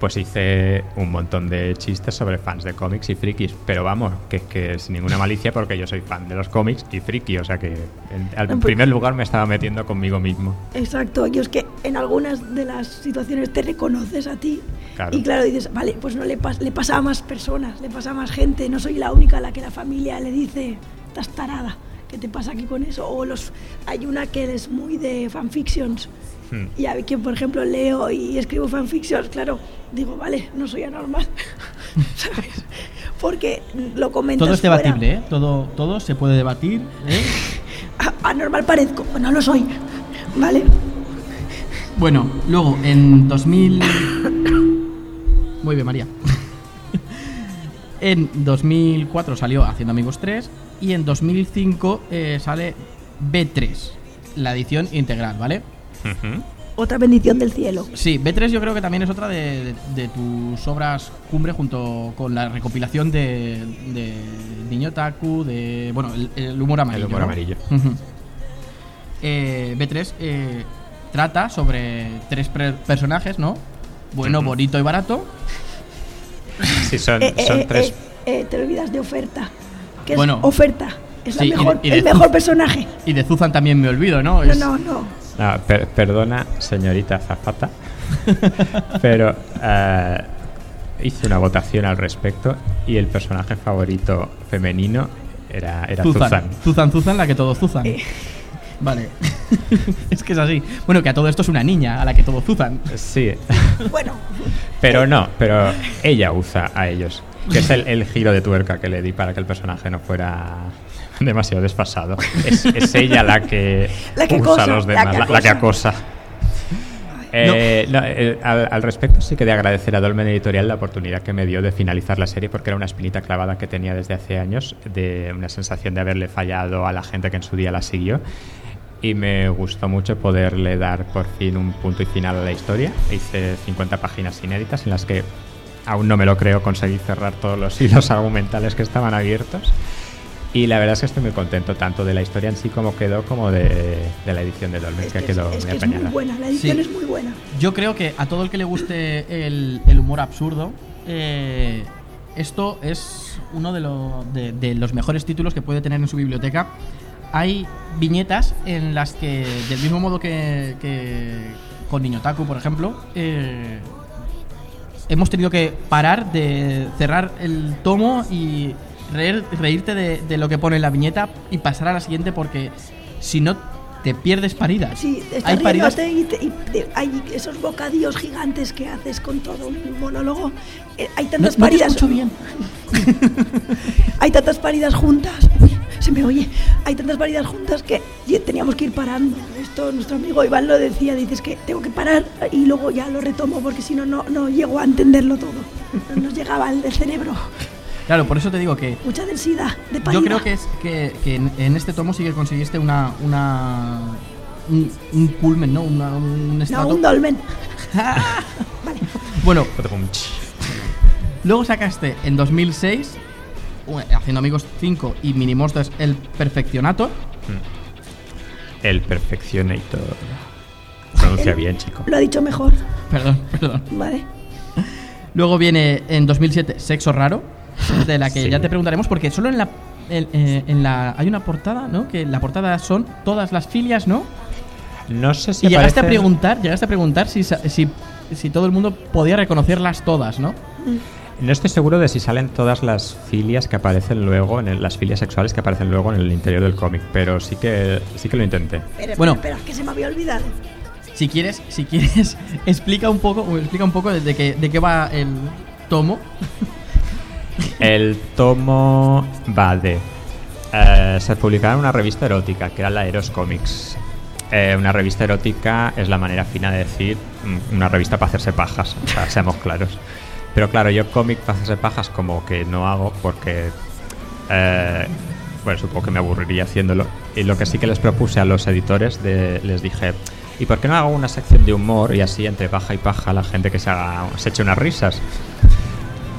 pues hice un montón de chistes sobre fans de cómics y frikis. Pero vamos, que, que sin ninguna malicia porque yo soy fan de los cómics y friki. O sea que en, al pues- primer lugar me estaba metiendo conmigo mismo. Exacto, y es que en algunas de las situaciones te reconoces a ti Claro. y claro, dices, vale, pues no le, pas- le pasa a más personas, le pasa a más gente, no soy la única a la que la familia le dice, estás tarada, ¿qué te pasa aquí con eso? O los, hay una que es muy de fanfictions Hmm. y a que, por ejemplo, leo y escribo fanfictions, claro, digo, vale, no soy anormal, ¿sabes? Porque lo comentas Todo es fuera. debatible, ¿eh? Todo, todo se puede debatir, ¿eh? Anormal parezco, no lo soy, ¿vale? Bueno, luego en 2000... Muy bien, María. en 2004 salió Haciendo Amigos 3 y en 2005 eh, sale B3, la edición integral, ¿vale? Otra bendición del cielo. Sí, B3 yo creo que también es otra de, de- de tus obras cumbre junto con la recopilación de, de Niño Taku, de... Bueno, el, el humor amarillo. humor ¿no? amarillo. Ujú. Eh, B3 eh, trata sobre tres personajes, ¿no? Bueno, bonito y barato. Sí, son, Eh, son eh, tres. eh, eh, te olvidas de oferta. Que Bueno. es oferta. Es Sí, la mejor, y de el mejor personaje. Y de Zuzan también me olvido, ¿no? No, Es- no, no. Ah, per- perdona, señorita Zafata, pero eh, hice una votación al respecto y el personaje favorito femenino era, era Zuzan. Zuzan. Zuzan, Zuzan, la que todos Zuzan. Eh. Vale. es que es así. Bueno, que a todo esto es una niña a la que todos Zuzan. Sí, Bueno, pero no, pero ella usa a ellos, que es el, el giro de tuerca que le di para que el personaje no fuera demasiado desfasado. Es, es ella la que, La que acosa, a los la demás, que la, la que acosa. acosa. Eh, no, eh, al, al respecto sí que de agradecer a Dolmen Editorial la oportunidad que me dio de finalizar la serie porque era una espinita clavada que tenía desde hace años, de una sensación de haberle fallado a la gente que en su día la siguió y me gustó mucho poderle dar por fin un punto y final a la historia. Hice 50 páginas inéditas en las que aún no me lo creo conseguí cerrar todos los hilos argumentales que estaban abiertos. Y la verdad es que estoy muy contento tanto de la historia en sí como quedó como de, de la edición de Dolmen, es que que, quedó es, es muy que es apañada. muy buena. La edición Sí. es muy buena. Yo creo que a todo el que le guste el, el humor absurdo, eh, esto es uno de, lo- de- de los mejores títulos que puede tener en su biblioteca. Hay viñetas en las que, del mismo modo que, que con Niño Taku, por ejemplo, eh, hemos tenido que parar de cerrar el tomo y reír- reírte de, de lo que pone en la viñeta y pasar a la siguiente porque si no te pierdes paridas. Sí, Hay estás paridas riéndote y, te- y te- hay esos bocadillos gigantes que haces con todo un monólogo. Eh, hay No, tantas no te paridas. escucho bien. Hay tantas paridas juntas. Uy, se me oye. Hay tantas paridas juntas que teníamos que ir parando. Esto nuestro amigo Iván lo decía. Dices que tengo que parar y luego ya lo retomo porque si no, no no llego a entenderlo todo. No nos llegaba el del cerebro. Claro, por eso te digo que Mucha densidad de parida. yo creo que es que, que en, en este tomo sí que conseguiste una una un, un culmen, ¿no? Una- un No, un dolmen. vale. Bueno, luego sacaste en 2006 u- Haciendo Amigos 5 y Mini Monsters El Perfeccionato. El Perfeccionator. Pronuncia El- bien, chico. Lo ha dicho mejor. Perdón, perdón. Vale. Luego viene en 2007 Sexo Raro, de la que Sí. ya te preguntaremos porque solo en la en, eh, en la hay una portada, ¿no? Que la portada son todas las filias, ¿no? No sé si Y llegaste a aparecen- preguntar, llegaste a preguntar si, si, si todo el mundo podía reconocerlas todas, ¿no? No estoy seguro de si salen todas las filias que aparecen luego, en el- las filias sexuales que aparecen luego en el interior del cómic, pero sí que sí que lo intenté. Espera, Bueno. espera, espera, que se me había olvidado. Si quieres, si quieres, explica un poco, explica un poco de, de qué, de qué va el tomo. El tomo va de. eh, se publicaba en una revista erótica, que era la Eros Comics. Eh, una revista erótica es la manera fina de decir mm, una revista para hacerse pajas, o sea, seamos claros. Pero claro, yo cómic para hacerse pajas como que no hago porque. eh, bueno, supongo que me aburriría haciéndolo. Y lo que sí que les propuse a los editores, les dije, ¿y por qué no hago una sección de humor y así entre paja y paja la gente que se, haga, se eche unas risas?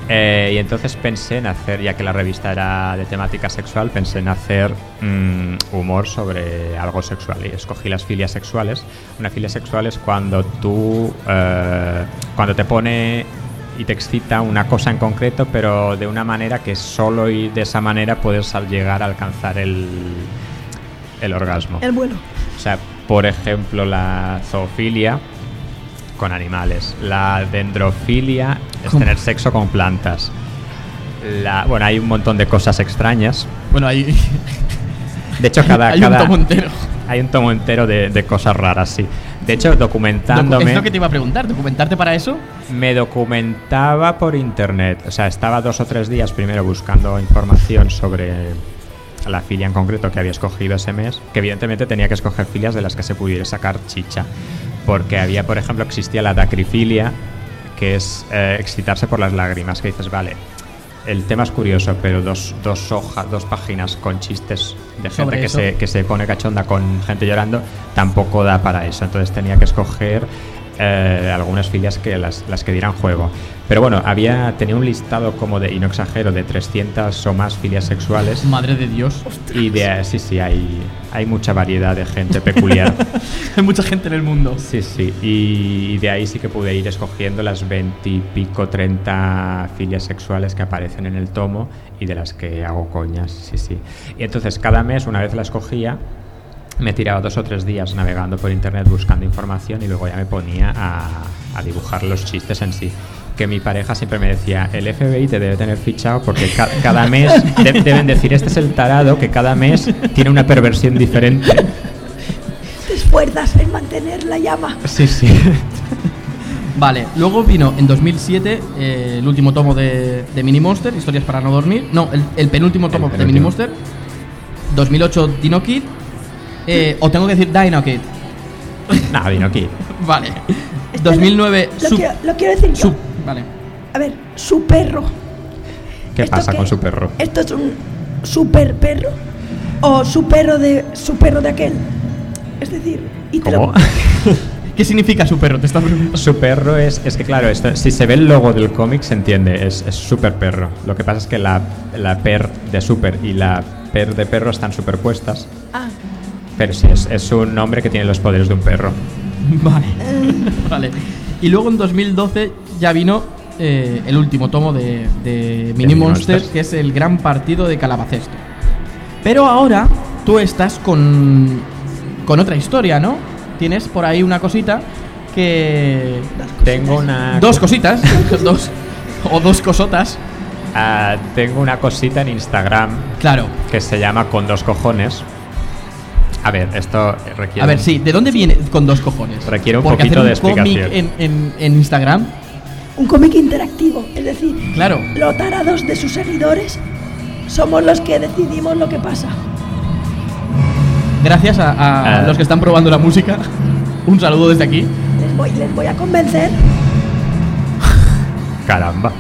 Eh, y entonces pensé en hacer, ya que la revista era de temática sexual, pensé en hacer mm, humor sobre algo sexual. Y escogí las filias sexuales. Una filia sexual es cuando tú, eh, cuando te pone y te excita una cosa en concreto, pero de una manera que solo y de esa manera puedes llegar a alcanzar el, el orgasmo. El vuelo. O sea, por ejemplo, la zoofilia con animales, la dendrofilia es tener sexo con plantas. La, bueno, hay un montón de cosas extrañas. Bueno, hay, De hecho, cada, hay cada- un tomo entero. hay un tomo entero de, de cosas raras, sí. De hecho, Docu- documentándome, Es lo que te iba a preguntar, ¿documentarte para eso? me documentaba por internet. O sea, estaba dos o tres días primero buscando información sobre la filia en concreto que había escogido ese mes, que evidentemente tenía que escoger filias de las que se pudiera sacar chicha. Porque había, por ejemplo, existía la dacrifilia, que es eh, excitarse por las lágrimas, que dices, vale, el tema es curioso, pero dos, dos hojas, dos páginas con chistes de gente que se, que se pone cachonda con gente llorando, tampoco da para eso. Entonces tenía que escoger eh, algunas filias que las, las que dieran juego. Pero bueno, había tenía un listado como de, y no exagero, de 300 o más filias sexuales. Madre de Dios. Y de, sí, sí, hay, hay mucha variedad de gente peculiar. Hay mucha gente en el mundo. Sí, sí, y, y de ahí sí que pude ir escogiendo las 20 y pico, 30 filias sexuales que aparecen en el tomo y de las que hago coñas, sí, sí. Y entonces cada mes, una vez la escogía, me tiraba dos o tres días navegando por internet buscando información y luego ya me ponía a, a dibujar los chistes en sí. Que mi pareja siempre me decía, el FBI te debe tener fichado porque ca- cada mes de- deben decir, este es el tarado que cada mes tiene una perversión diferente. Te esfuerzas en mantener la llama. Sí, sí. Vale, luego vino en 2007 eh, el último tomo de, de Mini Monster, Historias para no dormir. No, el, el penúltimo El tomo de. Mini Monster. 2008 Dino Kid. Eh, o tengo que decir Dino Kid. Nada, vino aquí. Vale. Espera, 2009 Lo, quiero, lo quiero decir yo. Vale. A ver, su perro. ¿Qué ¿Esto pasa qué? con su perro? ¿Esto es un super perro? ¿O su perro de, su perro de aquel? Es decir, y ¿Cómo? ¿Qué significa su perro? Te está preguntando. Su perro es, es que claro, esto, si se ve el logo del cómic se entiende, es, es super perro. Lo que pasa es que la, la per de super y la per de perro están superpuestas, Ah, pero sí, es, es un hombre que tiene los poderes de un perro. Vale. vale. Y luego en 2012 ya vino eh, el último tomo de, de Mini Monsters, Monsters. que es el gran partido de Calabacesto. Pero ahora tú estás con, con otra historia, ¿no? Tienes por ahí una cosita que... Tengo una, Dos cositas. dos, o dos cosotas. ah, tengo una cosita en Instagram Claro. que se llama Con dos cojones. A ver, esto requiere... A ver, sí, ¿de dónde viene con dos cojones? Requiere un Porque poquito hacer de cómic explicación. en, en, en Instagram, Un cómic interactivo, es decir, claro. los tarados de sus seguidores somos los que decidimos lo que pasa. Gracias a, a Ah. los que están probando la música. Un saludo desde aquí. Les voy, les voy a convencer, Caramba.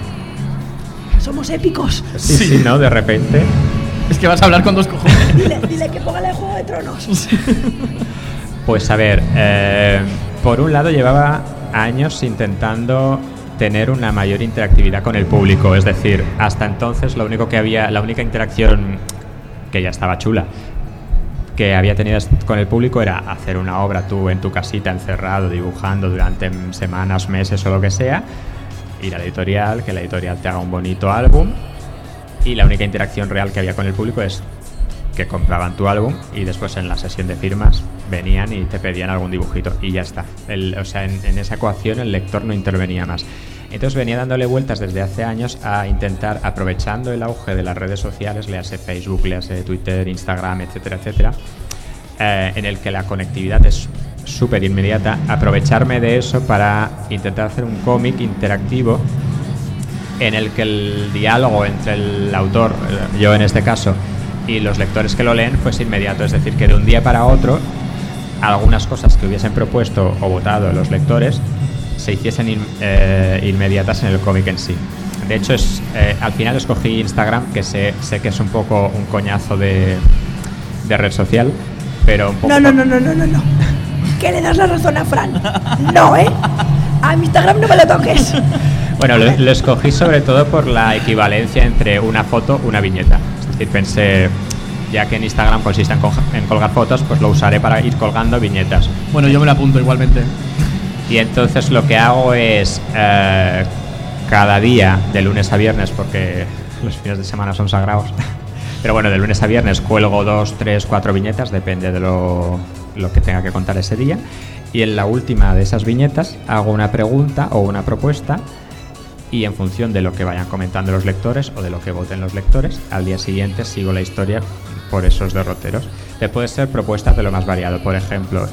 somos épicos. Sí, Sí. sí, ¿no? De repente... Es que vas a hablar con dos cojones. Dile, dile que ponga el Juego de Tronos. Pues a ver, eh, por un lado llevaba años intentando tener una mayor interactividad con el público, es decir, hasta entonces lo único que había, la única interacción que ya estaba chula que había tenido con el público era hacer una obra tú en tu casita encerrado dibujando durante semanas, meses o lo que sea, ir a la editorial, que la editorial te haga un bonito álbum y la única interacción real que había con el público es que compraban tu álbum y después en la sesión de firmas venían y te pedían algún dibujito y ya está. El- o sea, en, en esa ecuación el lector no intervenía más. Entonces venía dándole vueltas desde hace años a intentar, aprovechando el auge de las redes sociales, le hace Facebook, le hace Twitter, Instagram, etcétera, etcétera, eh, en el que la conectividad es súper inmediata, aprovecharme de eso para intentar hacer un cómic interactivo en el que el diálogo entre el autor, yo en este caso, y los lectores que lo leen fuese inmediato. Es decir, que de un día para otro algunas cosas que hubiesen propuesto o votado los lectores se hiciesen in- eh, inmediatas en el cómic en sí. De hecho, es, eh, al final escogí Instagram, que sé, sé que es un poco un coñazo de, de red social, pero un poco... No, no, no, no, no, no, no. Que le das la razón a Fran. No, ¿eh? A mi Instagram no me lo toques. Bueno, lo, lo escogí sobre todo por la equivalencia entre una foto una viñeta. Es decir, pensé, ya que en Instagram consiste en, en colgar fotos, pues lo usaré para ir colgando viñetas. Bueno, yo me lo apunto igualmente. Y entonces lo que hago es, eh, cada día, de lunes a viernes, porque los fines de semana son sagrados. Pero bueno, de lunes a viernes cuelgo dos, tres, cuatro viñetas, depende de lo, lo que tenga que contar ese día. Y en la última de esas viñetas hago una pregunta o una propuesta y en función de lo que vayan comentando los lectores o de lo que voten los lectores, al día siguiente sigo la historia por esos derroteros. Te puede ser propuestas de lo más variado, por ejemplo,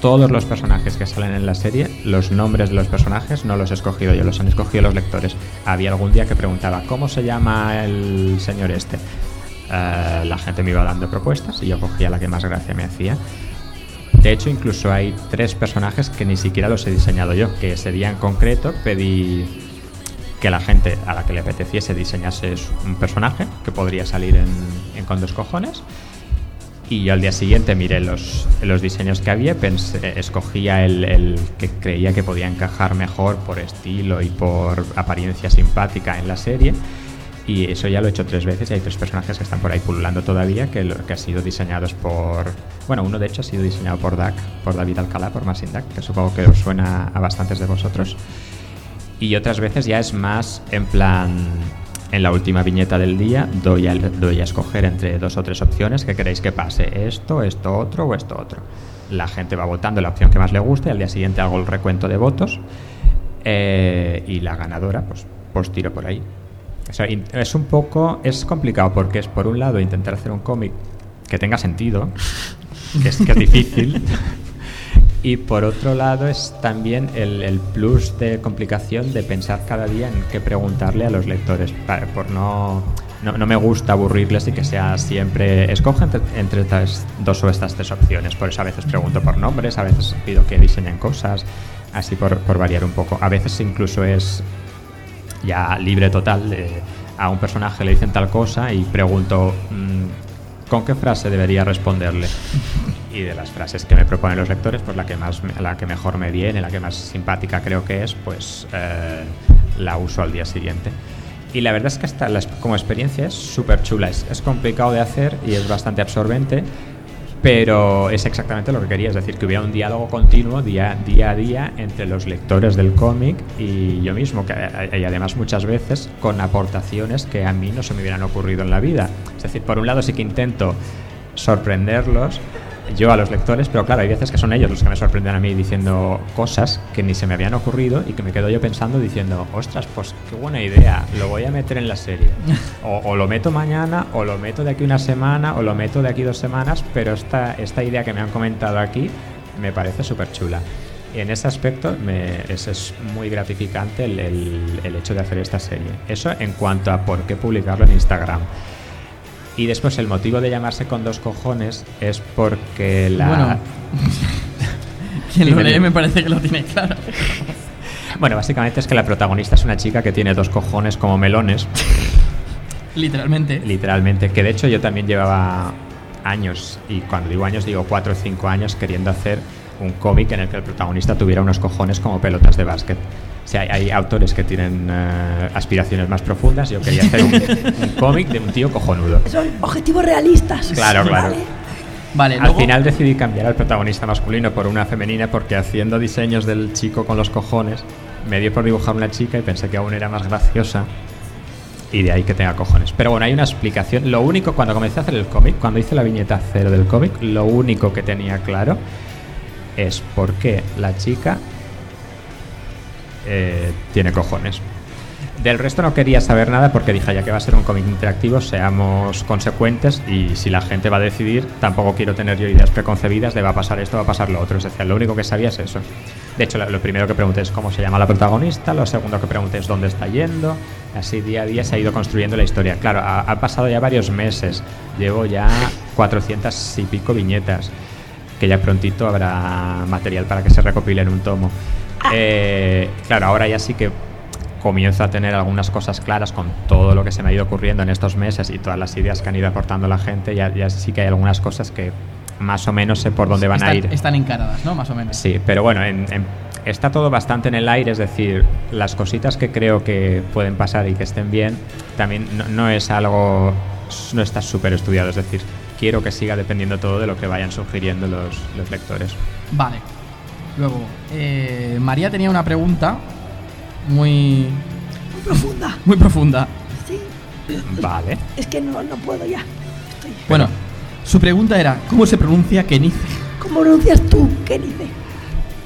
todos los personajes que salen en la serie, los nombres de los personajes no los he escogido yo, los han escogido los lectores. Había algún día que preguntaba, ¿cómo se llama el señor este? Eh, la gente me iba dando propuestas y yo cogía la que más gracia me hacía. De hecho, incluso hay tres personajes que ni siquiera los he diseñado yo, que ese día en concreto pedí que la gente a la que le apeteciese diseñase un personaje que podría salir en, Con dos cojones. Y yo al día siguiente miré los, los diseños que había, pensé, escogía el, que creía que podía encajar mejor por estilo y por apariencia simpática en la serie. Y eso ya lo he hecho tres veces y hay tres personajes que están por ahí pululando todavía que, que han sido diseñados por... Bueno, uno de hecho ha sido diseñado por Dak, por David Alcalá, por Masin Dak, que supongo que os suena a bastantes de vosotros y otras veces ya es más en plan en la última viñeta del día doy a, doy a escoger entre dos o tres opciones que queréis que pase, esto, esto otro o esto otro. La gente va votando la opción que más le guste y al día siguiente hago el recuento de votos eh, y la ganadora pues, pues tiro por ahí. es un poco, es complicado porque es por un lado intentar hacer un cómic que tenga sentido, que es, que es difícil, Y por otro lado es también el, plus de complicación de pensar cada día en qué preguntarle a los lectores, por no, no, me gusta aburrirles y que sea siempre, escoge entre, estas dos o estas tres opciones, por eso a veces pregunto por nombres, a veces pido que diseñen cosas, así por, por variar un poco. A veces incluso es ya libre total, a un personaje le dicen tal cosa y pregunto... Mm, ¿Con qué frase debería responderle? Y de las frases que me proponen los lectores, pues la que, más, la que mejor me viene, la que más simpática creo que es, pues eh, la uso al día siguiente. Y la verdad es que hasta como experiencia es súper chula. es, complicado de hacer y es bastante absorbente, pero es exactamente lo que quería, es decir, que hubiera un diálogo continuo día, día a día entre los lectores del cómic y yo mismo, que, y además muchas veces con aportaciones que a mí no se me hubieran ocurrido en la vida. Es decir, por un lado sí que intento sorprenderlos, yo a los lectores, pero claro, hay veces que son ellos los que me sorprenden a mí diciendo cosas que ni se me habían ocurrido y que me quedo yo pensando diciendo, ostras, pues qué buena idea, lo voy a meter en la serie. O, lo meto mañana, o lo meto de aquí una semana, o lo meto de aquí dos semanas, pero esta, esta idea que me han comentado aquí me parece súper chula. En ese aspecto me, es, es muy gratificante el, el hecho de hacer esta serie. Eso en cuanto a por qué publicarlo en Instagram. Y después el motivo de llamarse con dos cojones es porque la... Bueno, quien lo lee me parece que lo tiene claro. bueno, básicamente es que la protagonista es una chica que tiene dos cojones como melones. Literalmente. Literalmente, que de hecho yo también llevaba años, y cuando digo años digo cuatro o cinco años queriendo hacer un cómic en el que el protagonista tuviera unos cojones como pelotas de básquet hay, autores que tienen eh, aspiraciones más profundas. Yo quería hacer un, cómic de un tío cojonudo. Son objetivos realistas. Claro, claro. Vale. al final decidí cambiar al protagonista masculino por una femenina porque haciendo diseños del chico con los cojones me dio por dibujar una chica y pensé que aún era más graciosa y de ahí que tenga cojones. Pero bueno, hay una explicación. Lo único, cuando comencé a hacer el cómic, cuando hice la viñeta cero del cómic, lo único que tenía claro es por qué la chica eh, tiene cojones. Del resto no quería saber nada porque dije, ya que va a ser un cómic interactivo, seamos consecuentes y si la gente va a decidir, tampoco quiero tener yo ideas preconcebidas de va a pasar esto, va a pasar lo otro. Es decir, lo único que sabía es eso. De hecho, lo primero que pregunté es cómo se llama la protagonista, lo segundo que pregunté es dónde está yendo. Así día a día se ha ido construyendo la historia. Claro, ha, pasado ya varios meses, llevo ya 400 y pico viñetas, que ya prontito habrá material para que se recopile en un tomo. Eh, claro, ahora ya sí que comienzo a tener algunas cosas claras con todo lo que se me ha ido ocurriendo en estos meses y todas las ideas que han ido aportando la gente. Ya, ya sí que hay algunas cosas que más o menos sé por dónde van a ir. Están encaradas, ¿no? Más o menos. Sí, pero bueno, está todo bastante en el aire, es decir, las cositas que creo que pueden pasar y que estén bien, también no, es algo, no está súper estudiado, es decir, quiero que siga dependiendo todo de lo que vayan sugiriendo los, los lectores. Vale, Luego, eh, María tenía una pregunta muy, muy profunda. Muy profunda. Sí, Vale. es que no, no puedo ya. Estoy... Bueno, su pregunta era, ¿cómo se pronuncia Kenice? ¿Cómo pronuncias tú? ¿Qué dice?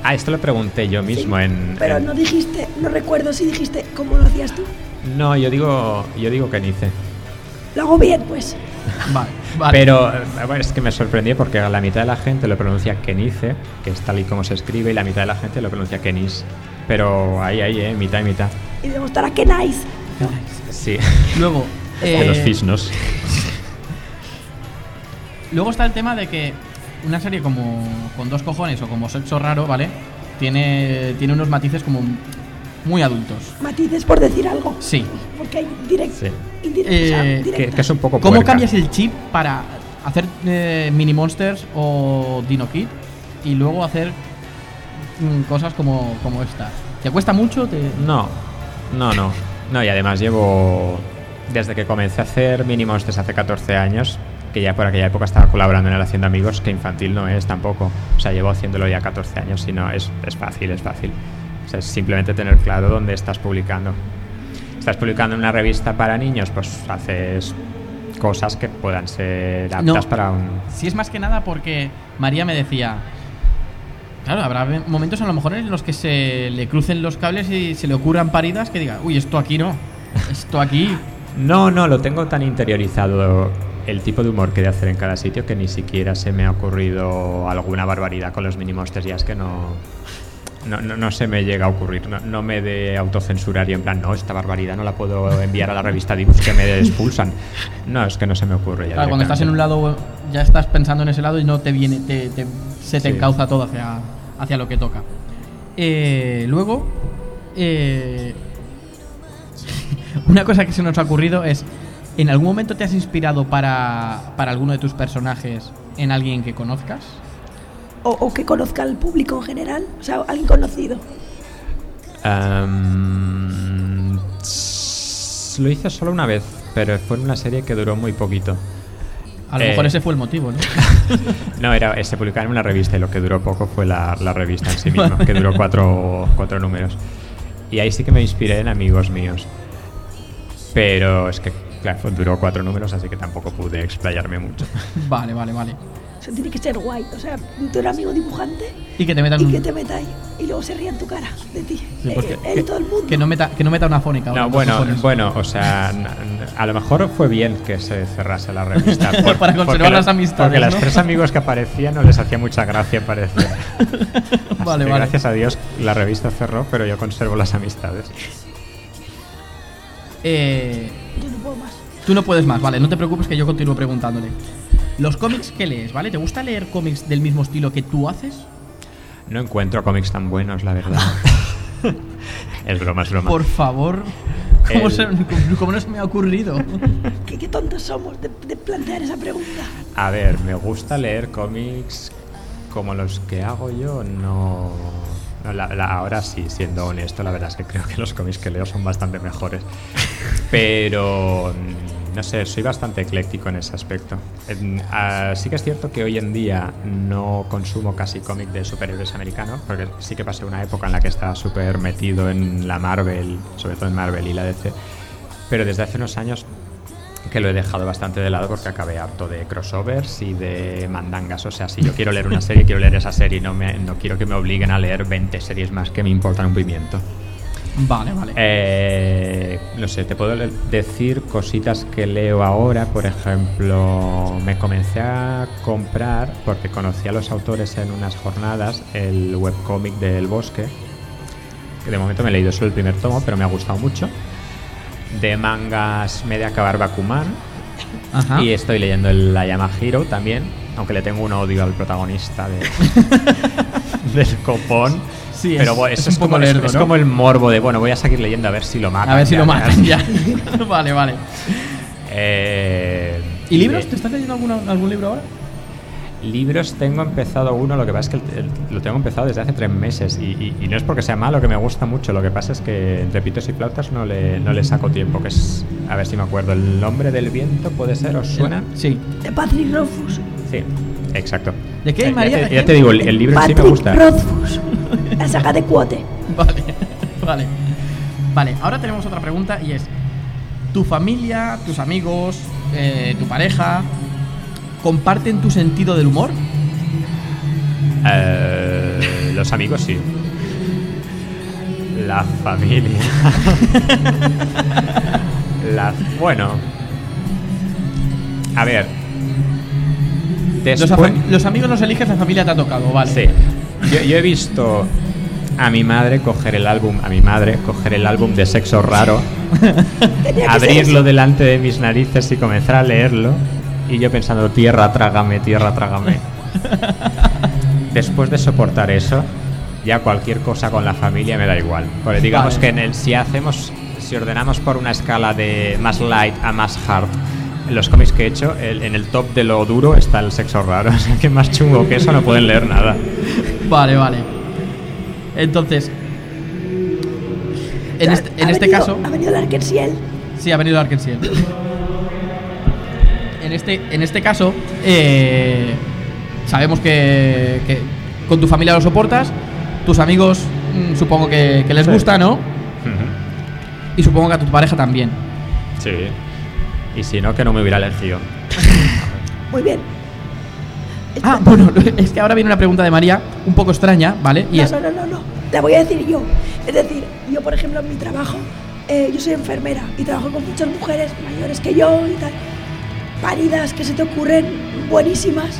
Ah, esto lo pregunté yo mismo en. Pero en- no dijiste, no recuerdo si dijiste cómo lo hacías tú. No, yo digo, yo digo Kenice. Lo hago bien, pues. Vale, vale. Pero bueno, es que me sorprendí porque la mitad de la gente lo pronuncia Kenice, que es tal y como se escribe, y la mitad de la gente lo pronuncia Kenis. Pero ahí, ahí, eh, mitad y mitad. Y debemos estar a. ¿no? Sí. Luego, de los eh, fisnos. luego está el tema de que una serie como con dos cojones o como sexo raro, ¿vale? Tiene, tiene unos matices como muy adultos. Matices por decir algo. Sí. Porque hay direct, Sí. Eh, o sea, que- es un poco ¿Cómo puerca. cambias el chip para hacer eh, mini monsters o Dino Kid y luego hacer mm, cosas como, como esta? ¿Te cuesta mucho? ¿Te- No, no, no. No, y además llevo. Desde que comencé a hacer mini monsters hace 14 años, que ya por aquella época estaba colaborando en el Haciendo Amigos, que infantil no es tampoco. O sea, llevo haciéndolo ya 14 años y no, es, es fácil, es fácil. O sea, es simplemente tener claro dónde estás publicando. ¿Estás publicando en una revista para niños? Pues haces cosas que puedan ser aptas No. para un. Si es más que nada porque María me decía. Claro, habrá momentos a lo mejor en los que se le crucen los cables y se le ocurran paridas que diga, uy, esto aquí no. Esto aquí. No, no, lo tengo tan interiorizado el tipo de humor que de hacer en cada sitio que ni siquiera se me ha ocurrido alguna barbaridad con los mini monsters. Ya es que no, no, no, no se me llega a ocurrir. No, no me de autocensurar y en plan, no, esta barbaridad no la puedo enviar a la revista Dibus que me expulsan. No, es que no se me ocurre. Ya Claro, cuando estás en un lado ya estás pensando en ese lado y no te viene, te, te- se te Sí. encauza todo hacia, hacia lo que toca. Eh, luego, eh, una cosa que se nos ha ocurrido es, ¿en algún momento te has inspirado para, para alguno de tus personajes en alguien que conozcas? O, o que conozca al público en general. O sea, alguien conocido. Lo hice solo una vez, pero fue en una serie que duró muy poquito. A lo Eh. mejor ese fue el motivo, ¿no? No, era, se publicaba en una revista y lo que duró poco fue la, la revista en sí misma, que duró cuatro, cuatro números. Y ahí sí que me inspiré en amigos míos. Pero es que, claro, duró cuatro números, así que tampoco pude explayarme mucho. vale, vale, vale. Eso tiene que ser guay. O sea, tú eres amigo dibujante Y que te metan y un- que te meta ahí. Y luego se ría en tu cara de ti. Sí, pues Eh, que- todo el mundo. que no meta, que no meta una fónica. No, bueno, bueno, o sea, a lo mejor fue bien que se cerrase la revista. por- Para conservar porque las la- amistades, Porque los ¿no? tres amigos que aparecían no les hacía mucha gracia, parecía. Así Vale, vale. Gracias a Dios la revista cerró, pero yo conservo las amistades. Eh, Yo no puedo más. Tú no puedes más, vale, no te preocupes que yo continúo preguntándole. Los cómics que lees, ¿vale? ¿Te gusta leer cómics del mismo estilo que tú haces? No encuentro cómics tan buenos, la verdad. es broma, es broma. Por favor, ¿cómo, El- se- cómo no se me ha ocurrido? ¿Qué, qué tontos somos de, de plantear esa pregunta? A ver, me gusta leer cómics como los que hago yo, no... no, la- la- ahora sí, siendo honesto, la verdad es que creo que los cómics que leo son bastante mejores. Pero, no sé, soy bastante ecléctico en ese aspecto. Ah, sí que es cierto que hoy en día no consumo casi cómic de superhéroes americanos, porque sí que pasé una época en la que estaba súper metido en la Marvel, sobre todo en Marvel y la DC. Pero desde hace unos años que lo he dejado bastante de lado porque acabé harto de crossovers y de mandangas. O sea, si yo quiero leer una serie, quiero leer esa serie y no, me, no quiero que me obliguen a leer 20 series más que me importan un pimiento. Vale, vale. Eh, no sé, te puedo decir cositas que leo ahora. Por ejemplo, me comencé a comprar, porque conocí a los autores en unas jornadas, el webcómic del bosque. Que de momento me he leído solo el primer tomo, pero me ha gustado mucho. De mangas me he de acabar Bakuman. Ajá. Y estoy leyendo el La Llama Hero también, aunque le tengo un odio al protagonista de, del copón. Sí, pero es- es eso un es, como, poco es- lerdo, es ¿no? como el morbo de, bueno, voy a seguir leyendo a ver si lo matan. a ver si ya, lo ya. matan ya. vale, vale. Eh, ¿Y libros? ¿Te estás leyendo alguna- algún libro ahora? Libros tengo empezado uno, lo que pasa es que el- el- lo tengo empezado desde hace tres meses y, y- y no es porque sea malo, que me gusta mucho, lo que pasa es que entre pitos y flautas no le, no le saco tiempo, que es, a ver si me acuerdo, El nombre del viento, ¿puede ser? ¿Os suena? Sí. De Patrick Rothfuss. Sí, exacto. ¿De qué, ya María? te- ¿De Ya te digo, el, el libro en sí me Patrick gusta. Rothfuss. La saga de Quote. Vale, vale. Vale, ahora tenemos otra pregunta y es: ¿tu familia, tus amigos, eh, tu pareja comparten tu sentido del humor? Eh, los amigos sí. La familia. La, bueno. A ver. Los, Después, afa- los amigos los eliges, la familia te ha tocado, vale. Sí. Yo, yo he visto a mi madre coger el álbum, a mi madre coger el álbum de sexo raro, abrirlo delante de mis narices y comenzar a leerlo. Y yo pensando, tierra, trágame, tierra, trágame. Después de soportar eso, ya cualquier cosa con la familia me da igual. Porque digamos Vale. que en el, si hacemos, si ordenamos por una escala de más light a más hard, en los cómics que he hecho, el- en el top de lo duro está el sexo raro. O sea que más chungo que eso no pueden leer nada. Vale, vale. Entonces, en Ha- este, en ha este venido- caso, Ha venido el Arkensiel. sí, ha venido Arkensiel. En este, en este caso, eh, sabemos que, que con tu familia lo soportas, tus amigos mm, supongo que, que les Sí. gusta, ¿no? Y supongo que a tu pareja también. Sí. Y si no, que no me hubiera elegido. Muy bien. Ah, bueno, es que ahora viene una pregunta de María un poco extraña, ¿vale? Y no, es, no, no, no, no. La voy a decir yo. Es decir, yo, por ejemplo, en mi trabajo, eh, yo soy enfermera y trabajo con muchas mujeres mayores que yo y tal. Paridas que se te ocurren buenísimas,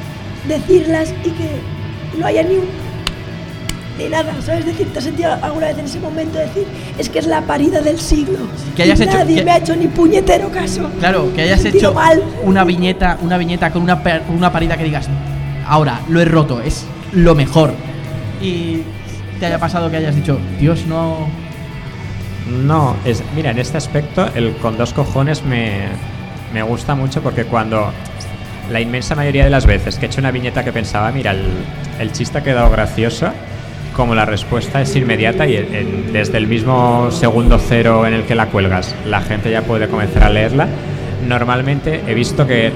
decirlas y que no haya ni un. Ni nada, ¿sabes? Es decir, te has sentido alguna vez en ese momento decir, es que es la parida del siglo. Que hayas y hecho- Nadie que- me ha hecho ni puñetero caso. Claro, que hayas hecho mal. una viñeta, una viñeta con una, per- con una parida que digas, ahora lo he roto, es lo mejor. Y te haya pasado que hayas dicho, Dios, no. No, es, mira, en este aspecto el con dos cojones me, me gusta mucho porque cuando la inmensa mayoría de las veces que he hecho una viñeta que pensaba, mira, el, el chiste ha quedado gracioso, como la respuesta es inmediata y desde el mismo segundo cero en el que la cuelgas, la gente ya puede comenzar a leerla. Normalmente he visto que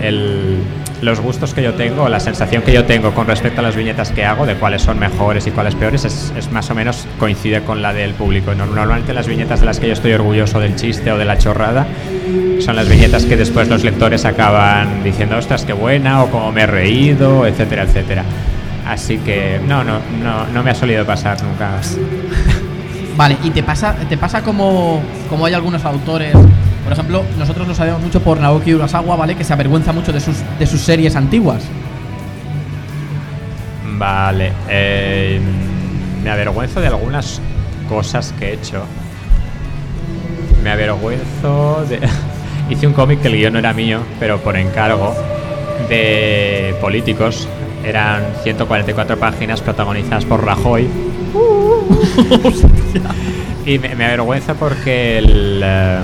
los gustos que yo tengo, la sensación que yo tengo con respecto a las viñetas que hago, de cuáles son mejores y cuáles peores, es, es más o menos coincide con la del público. No- Normalmente las viñetas de las que yo estoy orgulloso del chiste o de la chorrada son las viñetas que después los lectores acaban diciendo, ostras, qué buena, o cómo me he reído, etcétera, etcétera. Así que no, no, no, no me ha solido pasar nunca. Vale, y te pasa, te pasa como, como hay algunos autores. Por ejemplo, nosotros lo sabemos mucho por Naoki Urasawa, ¿vale? Que se avergüenza mucho de sus, de sus series antiguas. Vale, eh, me avergüenzo de algunas cosas que he hecho. Me avergüenzo de... Hice un cómic que el guion no era mío, pero por encargo, de políticos. Eran 144 páginas protagonizadas por Rajoy. y me, me avergüenza porque el, eh,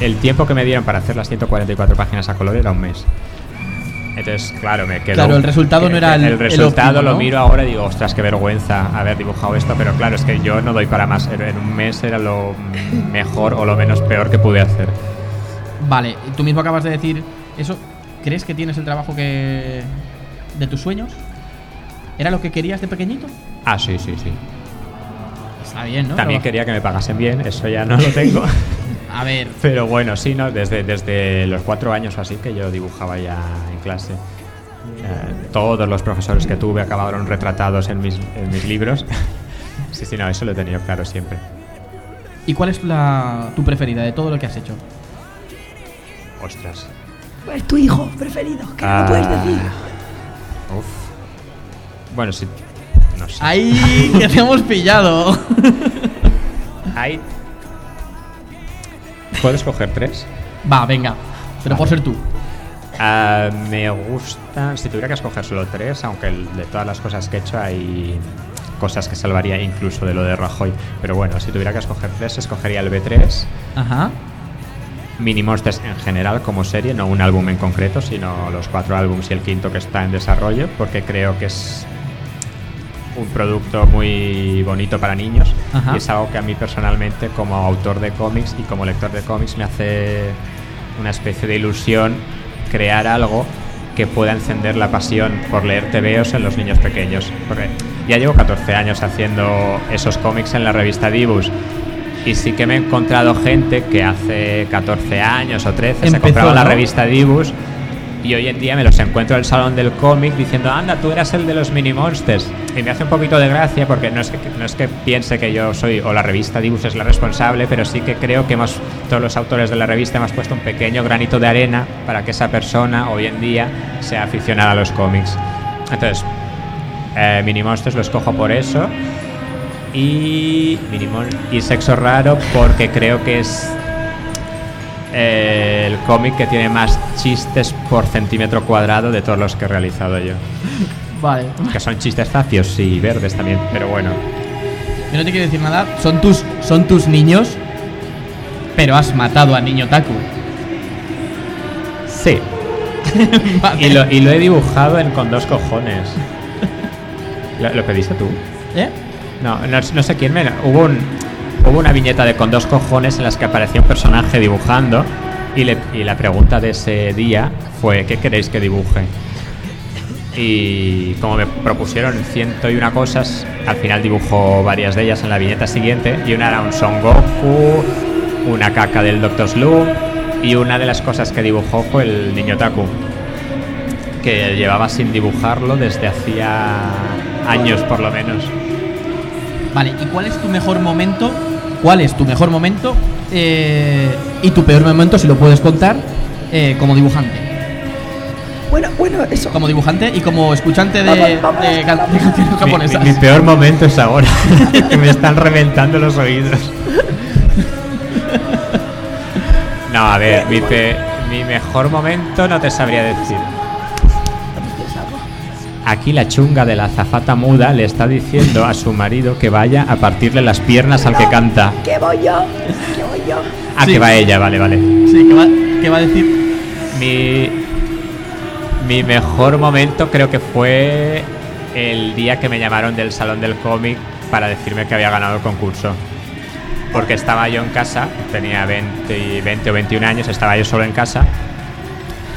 el tiempo que me dieron para hacer las 144 páginas a color era un mes. Entonces, claro, me quedó. Claro, el resultado no era el- el resultado óptimo, lo ¿no? miro ahora y digo, ostras, qué vergüenza haber dibujado esto, pero claro, es que yo no doy para más. En un mes era lo mejor o lo menos peor que pude hacer. Vale, tú mismo acabas de decir eso. ¿Crees que tienes el trabajo que de tus sueños? ¿Era lo que querías de pequeñito? Ah, sí, sí, sí. Está bien, ¿no? También quería que me pagasen bien, eso ya no lo tengo. A ver, Pero bueno, sí, ¿no? Desde, desde los cuatro años o así que yo dibujaba ya en clase. Eh, todos los profesores que tuve acabaron retratados en mis, en mis libros. sí, sí, no, eso lo he tenido claro siempre. ¿y cuál es la, tu preferida de todo lo que has hecho? Ostras. Es tu hijo preferido, que no Ah, puedes decir. Uf. Bueno, sí. No sé. ¡Ahí! ¡Que te hemos pillado! Hay- ¿Puedes coger tres? Va, venga. Pero por ser tú. Ah, me gusta. Si tuviera que escoger solo tres, aunque el- de todas las cosas que he hecho hay cosas que salvaría incluso de lo de Rajoy. Pero bueno, si tuviera que escoger tres, escogería el B3, Ajá. Mini Monsters en general como serie, no un álbum en concreto, sino los cuatro álbums y el quinto que está en desarrollo, porque creo que es un producto muy bonito para niños Ajá. y es algo que a mí personalmente como autor de cómics y como lector de cómics me hace una especie de ilusión crear algo que pueda encender la pasión por leer TVOs en los niños pequeños. Porque ya llevo 14 años haciendo esos cómics en la revista Dibus Y sí que me he encontrado gente que hace 14 años o 13 se Empezó, compraba la ¿no? revista Dibus y hoy en día me los encuentro en el salón del cómic diciendo, anda, tú eras el de los mini monsters. Y me hace un poquito de gracia porque no es que, no es que piense que yo soy o la revista Dibus es la responsable, pero sí que creo que hemos, todos los autores de la revista hemos puesto un pequeño granito de arena para que esa persona hoy en día sea aficionada a los cómics. Entonces, eh, mini monsters lo escojo por eso. Y, Minimon- y Sexo Raro porque creo que es eh, el cómic que tiene más chistes por centímetro cuadrado de todos los que he realizado yo. Vale. Que son chistes zacios y verdes también, pero bueno. Yo no te quiero decir nada. Son tus, son tus niños. Pero has matado al niño Taku. Sí. Vale. Y lo, y lo he dibujado en con dos cojones. ¿Lo, lo pediste tú? ¿Eh? No, no, sé quién me. Hubo, un, hubo una viñeta de con dos cojones en las que aparecía un personaje dibujando. Y, la pregunta de ese día fue: ¿Qué queréis que dibuje? Y como me propusieron ciento y una cosas, al final dibujo varias de ellas en la viñeta siguiente. Y una era un Son Goku, una caca del Dr. Slump. Y una de las cosas que dibujó fue el niño Taku. Que llevaba sin dibujarlo desde hacía años por lo menos. Vale, ¿y cuál es tu mejor momento? ¿Cuál es tu mejor momento? eh, y tu peor momento, si lo puedes contar, eh, como dibujante. Bueno, bueno, eso. Como dibujante y como escuchante de, Vamos, vamos, de can- vamos. de canciones Mi- japonesas. Mi, mi peor momento es ahora, que me están reventando los oídos. No, a ver, mi, pe- mi mejor momento no te sabría decir. Aquí la chunga de la azafata muda le está diciendo a su marido que vaya a partirle las piernas al que canta. ¿Qué voy yo? ¿Qué voy yo? Ah, Sí. que va ella, vale, vale. Sí, ¿qué va, qué va a decir? Mi, mi mejor momento creo que fue el día que me llamaron del salón del cómic para decirme que había ganado el concurso. Porque estaba yo en casa, tenía 20, y 20 o 21 años, estaba yo solo en casa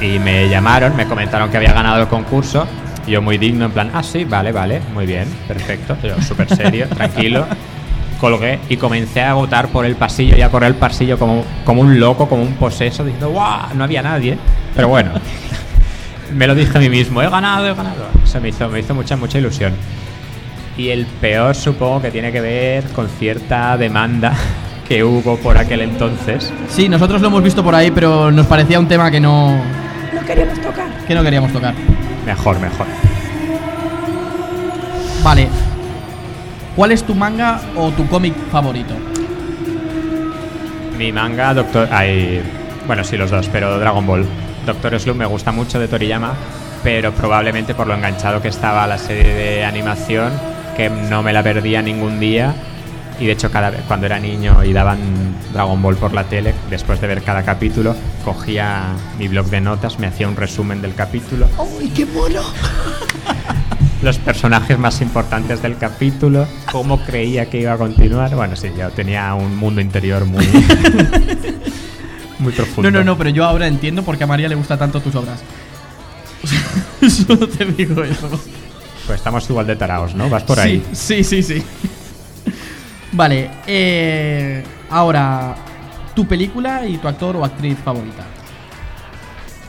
y me llamaron, me comentaron que había ganado el concurso. Yo muy digno, en plan, ah, sí, vale, vale, muy bien, perfecto. Yo súper serio, tranquilo. Colgué y comencé a agotar por el pasillo y a correr el pasillo como, como un loco, como un poseso, diciendo, ¡guau! No había nadie. Pero bueno, me lo dije a mí mismo, he ganado, he ganado. Se me hizo, me hizo mucha, mucha ilusión. Y el peor supongo que tiene que ver con cierta demanda que hubo por aquel entonces. Sí, nosotros lo hemos visto por ahí, pero nos parecía un tema que no, No queríamos tocar. que no queríamos tocar. Mejor, mejor. Vale. ¿Cuál es tu manga o tu cómic favorito? Mi manga, Doctor. Ay, bueno, sí, los dos, pero Dragon Ball. Doctor Slump me gusta mucho de Toriyama, pero probablemente por lo enganchado que estaba a la serie de animación, que no me la perdía ningún día. Y de hecho, cada vez cuando era niño y daban Dragon Ball por la tele, después de ver cada capítulo, cogía mi blog de notas, me hacía un resumen del capítulo, ¡Uy, qué mono! los personajes más importantes del capítulo, cómo creía que iba a continuar. Bueno, sí, yo tenía un mundo interior muy, muy profundo. No, no, no, pero yo ahora entiendo por qué a María le gusta tanto tus obras. Solo te digo eso. Pues estamos igual de taraos, ¿no? Vas por Sí, ahí. Sí, sí, sí. Vale, eh, ahora, tu película y tu actor o actriz favorita.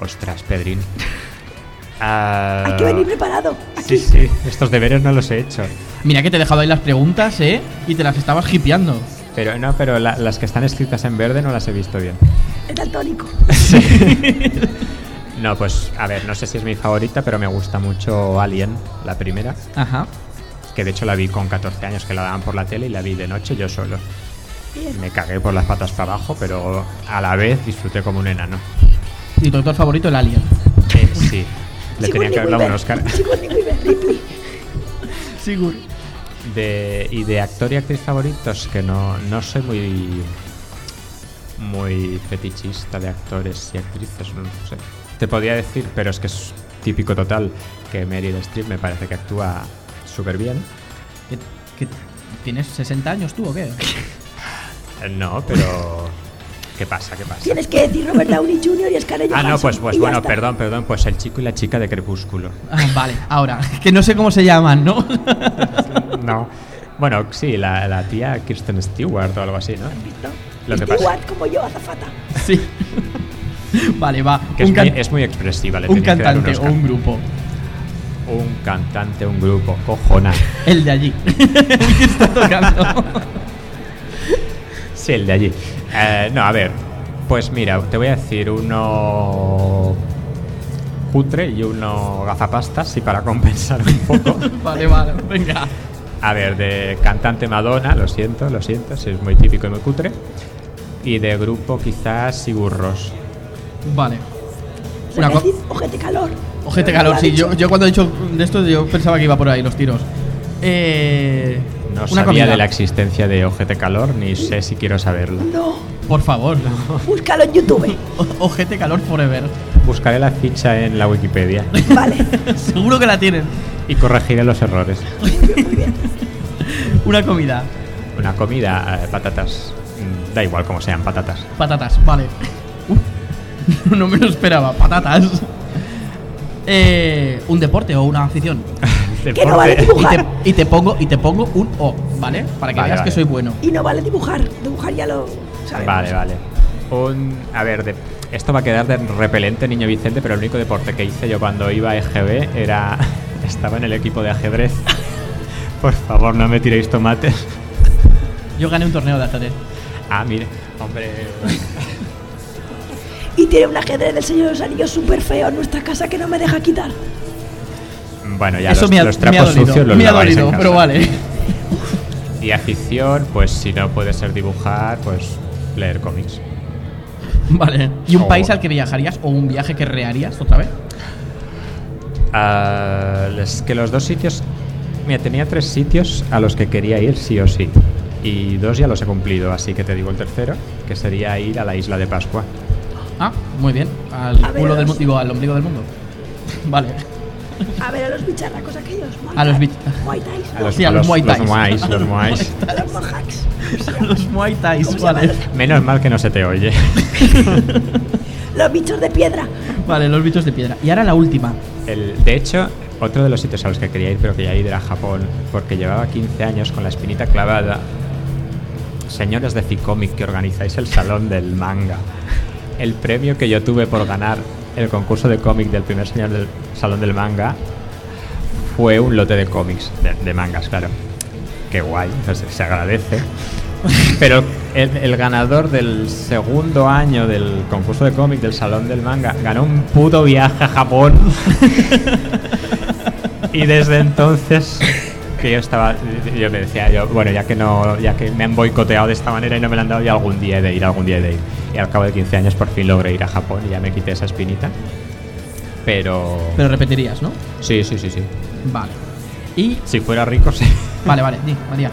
Ostras, Pedrín. Ah, Hay que venir preparado. Sí, Aquí. sí, estos deberes no los he hecho. Mira que te he dejado ahí las preguntas, ¿eh? Y te las estabas hipeando. Pero no, pero la- las que están escritas en verde no las he visto bien. Es daltónico. No, pues a ver, no sé si es mi favorita, pero me gusta mucho Alien, la primera. Ajá. Que de hecho la vi con 14 años, que la daban por la tele y la vi de noche yo solo. Me cagué por las patas para abajo, pero a la vez disfruté como un enano. Y tu actor favorito, el Alien. Eh, sí, le tenían que haber dado un. Oscar. Seguro. De, y de actor y actriz favoritos, que no, no soy muy muy fetichista de actores y actrices, no sé. Te podría decir, pero es que es típico total, que Meryl Streep me parece que actúa súper bien. ¿Qué- qué- ¿Tienes 60 años tú o qué? Eh, No, pero... ¿Qué pasa? ¿Qué pasa? Tienes que decir Robert Downey Jr. y Scarlett Ah, no, pues, pues bueno, está. perdón, perdón, pues el chico y la chica de Crepúsculo. Ah, vale, ahora, que no sé cómo se llaman, ¿no? No. Bueno, sí, la, la tía Kirsten Stewart o algo así, ¿no? Lo que Stewart pasa- como yo, azafata. Sí. vale, va. Que un es, can- muy, es muy expresiva. Le un tenían que dar cantante o un grupo. Un cantante, un grupo. Cojona. El de allí. que está tocando. Sí, el de allí. Eh, no, a ver. Pues mira, te voy a decir uno cutre y uno gafapastas y para compensar un poco. vale, vale. Venga. A ver, de cantante Madonna, lo siento, lo siento, si es muy típico y muy cutre. Y de grupo quizás Sigurros. Vale. Una dice ojete calor. Ojete calor, sí. Yo, yo cuando he dicho de esto, yo pensaba que iba por ahí los tiros. Eh, No una sabía comida. de la existencia de Ojete Calor, ni sé si quiero saberlo. No, Por favor. búscalo en YouTube. O- Ojete calor forever. Buscaré la ficha en la Wikipedia Vale. Seguro que la tienen. y corregiré los errores. Una comida. Una comida, eh, patatas. Mm, Da igual como sean patatas. Patatas, vale. Uf. no me lo esperaba. Patatas. Eh, un deporte o una afición. Que no vale Deporte. Y dibujar. te, y te pongo y te pongo un O, ¿vale? Para que Vale, veas que soy bueno. Y no vale dibujar. Dibujar ya lo sabemos. Vale, vale. Un, a ver, de- esto va a quedar de repelente, niño Vicente, pero el único deporte que hice yo cuando iba a EGB era. Estaba en el equipo de ajedrez. Por favor, no me tiréis tomates. Yo gané un torneo de ajedrez. Ah, mire, hombre. Y tiene un ajedrez del Señor de los Anillos súper feo en nuestra casa que no me deja quitar. Bueno, ya Eso los, me ha, los me ha trapos dolido. sucios los me ha dolido, pero vale. Y afición, pues si no puede ser dibujar, pues leer cómics. Vale. ¿Y un O- país al que viajarías o un viaje que rearías otra vez? Ah, es que los dos sitios. Mira, tenía tres sitios a los que quería ir sí o sí. Y dos ya los he cumplido, así que te digo el tercero, que sería ir a la isla de Pascua. Ah, muy bien. Al A culo del los- mundo. Digo, al ombligo del mundo. Vale. A ver a los bicharracos aquellos. Muay A los Thai. bich- Muay Thais. A no, Sí, a los Muay Thais. Los muais, los a los. Los Muay Thais. Menos mal que no se te oye. Los bichos de piedra. Vale, los bichos de piedra. Y ahora la última. El- de hecho, otro de los sitios a los que quería ir, pero que ya he ido era Japón, porque llevaba 15 años con la espinita clavada. Señores de Ficomic que organizáis el salón del manga. El premio que yo tuve por ganar el concurso de cómic del primer señor del salón del manga fue un lote de cómics, de, de mangas, claro. Qué guay, o sea, se agradece. Pero el, el ganador del segundo año del concurso de cómic del Salón del Manga ganó un puto viaje a Japón. y desde entonces que yo estaba yo me decía yo bueno ya que no ya que me han boicoteado de esta manera y no me lo han dado ya algún día he de ir algún día he de ir y al cabo de 15 años por fin logré ir a Japón y ya me quité esa espinita pero, Pero repetirías, ¿no? sí sí sí sí Vale. Y. si fuera rico sí Vale, vale, di, María.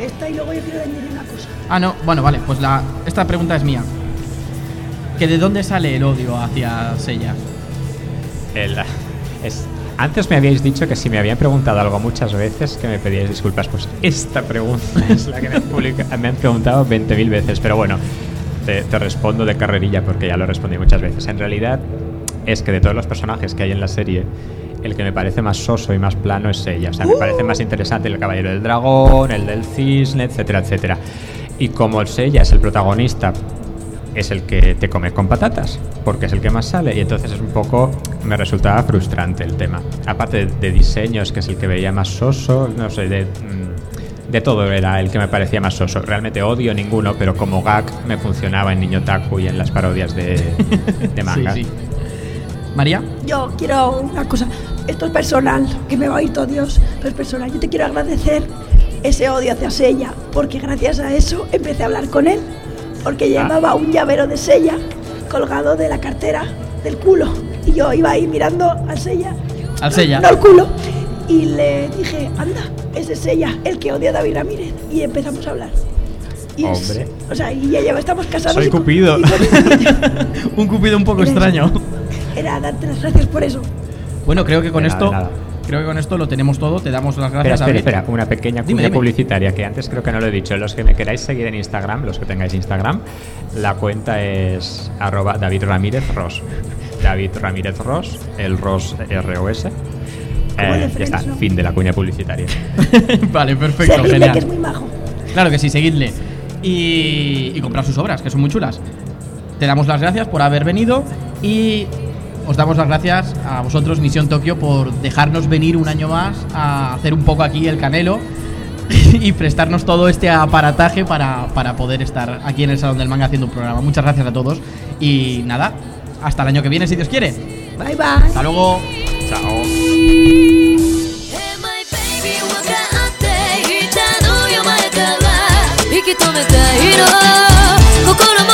Esta y luego yo quiero añadir una cosa. Ah, no, bueno, vale, pues la, esta pregunta es mía. ¿Que de dónde sale el odio hacia Sella? El- es- antes me habíais dicho que si me habían preguntado algo muchas veces que me pedíais disculpas. Pues esta pregunta es la que me han, me han preguntado 20.000 veces. Pero bueno, te, te respondo de carrerilla porque ya lo respondí muchas veces. En realidad es que de todos los personajes que hay en la serie, el que me parece más soso y más plano es ella. O sea, me parece más interesante el Caballero del Dragón, el del Cisne, etcétera, etcétera. Y como el Sella es el protagonista es el que te comes con patatas, porque es el que más sale, y entonces es un poco, me resultaba frustrante el tema. Aparte de, de diseños, que es el que veía más soso, no sé, de, mm, de todo era el que me parecía más soso. Realmente odio ninguno, pero como gag me funcionaba en Niño Taku y en las parodias de, de manga. Sí, sí. María, Yo quiero una cosa. Esto es personal, que me va a oír todo Dios, pero es personal. Yo te quiero agradecer ese odio hacia Sella, porque gracias a eso empecé a hablar con él, porque llevaba un llavero de Sella colgado de la cartera del culo. Y yo iba ahí mirando al Sella. Al Sella. No al culo. Y le dije, anda, ese es Sella, el que odia a David Ramírez. Y empezamos a hablar. Y es- Hombre. o sea, y ya lleva, estamos casados. Soy y Cupido. y un cupido un poco extraño. Era darte las gracias por eso. Bueno, creo que con nada, esto. Creo que con esto lo tenemos todo. Te damos las Espera, gracias espera, David. espera, una pequeña Dime, cuña dime. publicitaria que antes creo que no lo he dicho. Los que me queráis seguir en Instagram, los que tengáis Instagram, la cuenta es arroba David Ramírez Ross. David Ramírez Ross, el Ross R-O-S. Eh, ya está, ¿no? fin de la cuña publicitaria. vale, perfecto, Seguidle, genial. que es muy majo. Claro que sí, seguidle. Y, y comprar sus obras, que son muy chulas. Te damos las gracias por haber venido y os damos las gracias a vosotros, Misión Tokio, por dejarnos venir un año más a hacer un poco aquí el canelo y prestarnos todo este aparataje para, para poder estar aquí en el Salón del Manga haciendo un programa. Muchas gracias a todos y nada, hasta el año que viene, si Dios quiere. Bye bye. Hasta luego. Chao. Hey my baby 分かっていたのよ前から引き止めたいの心も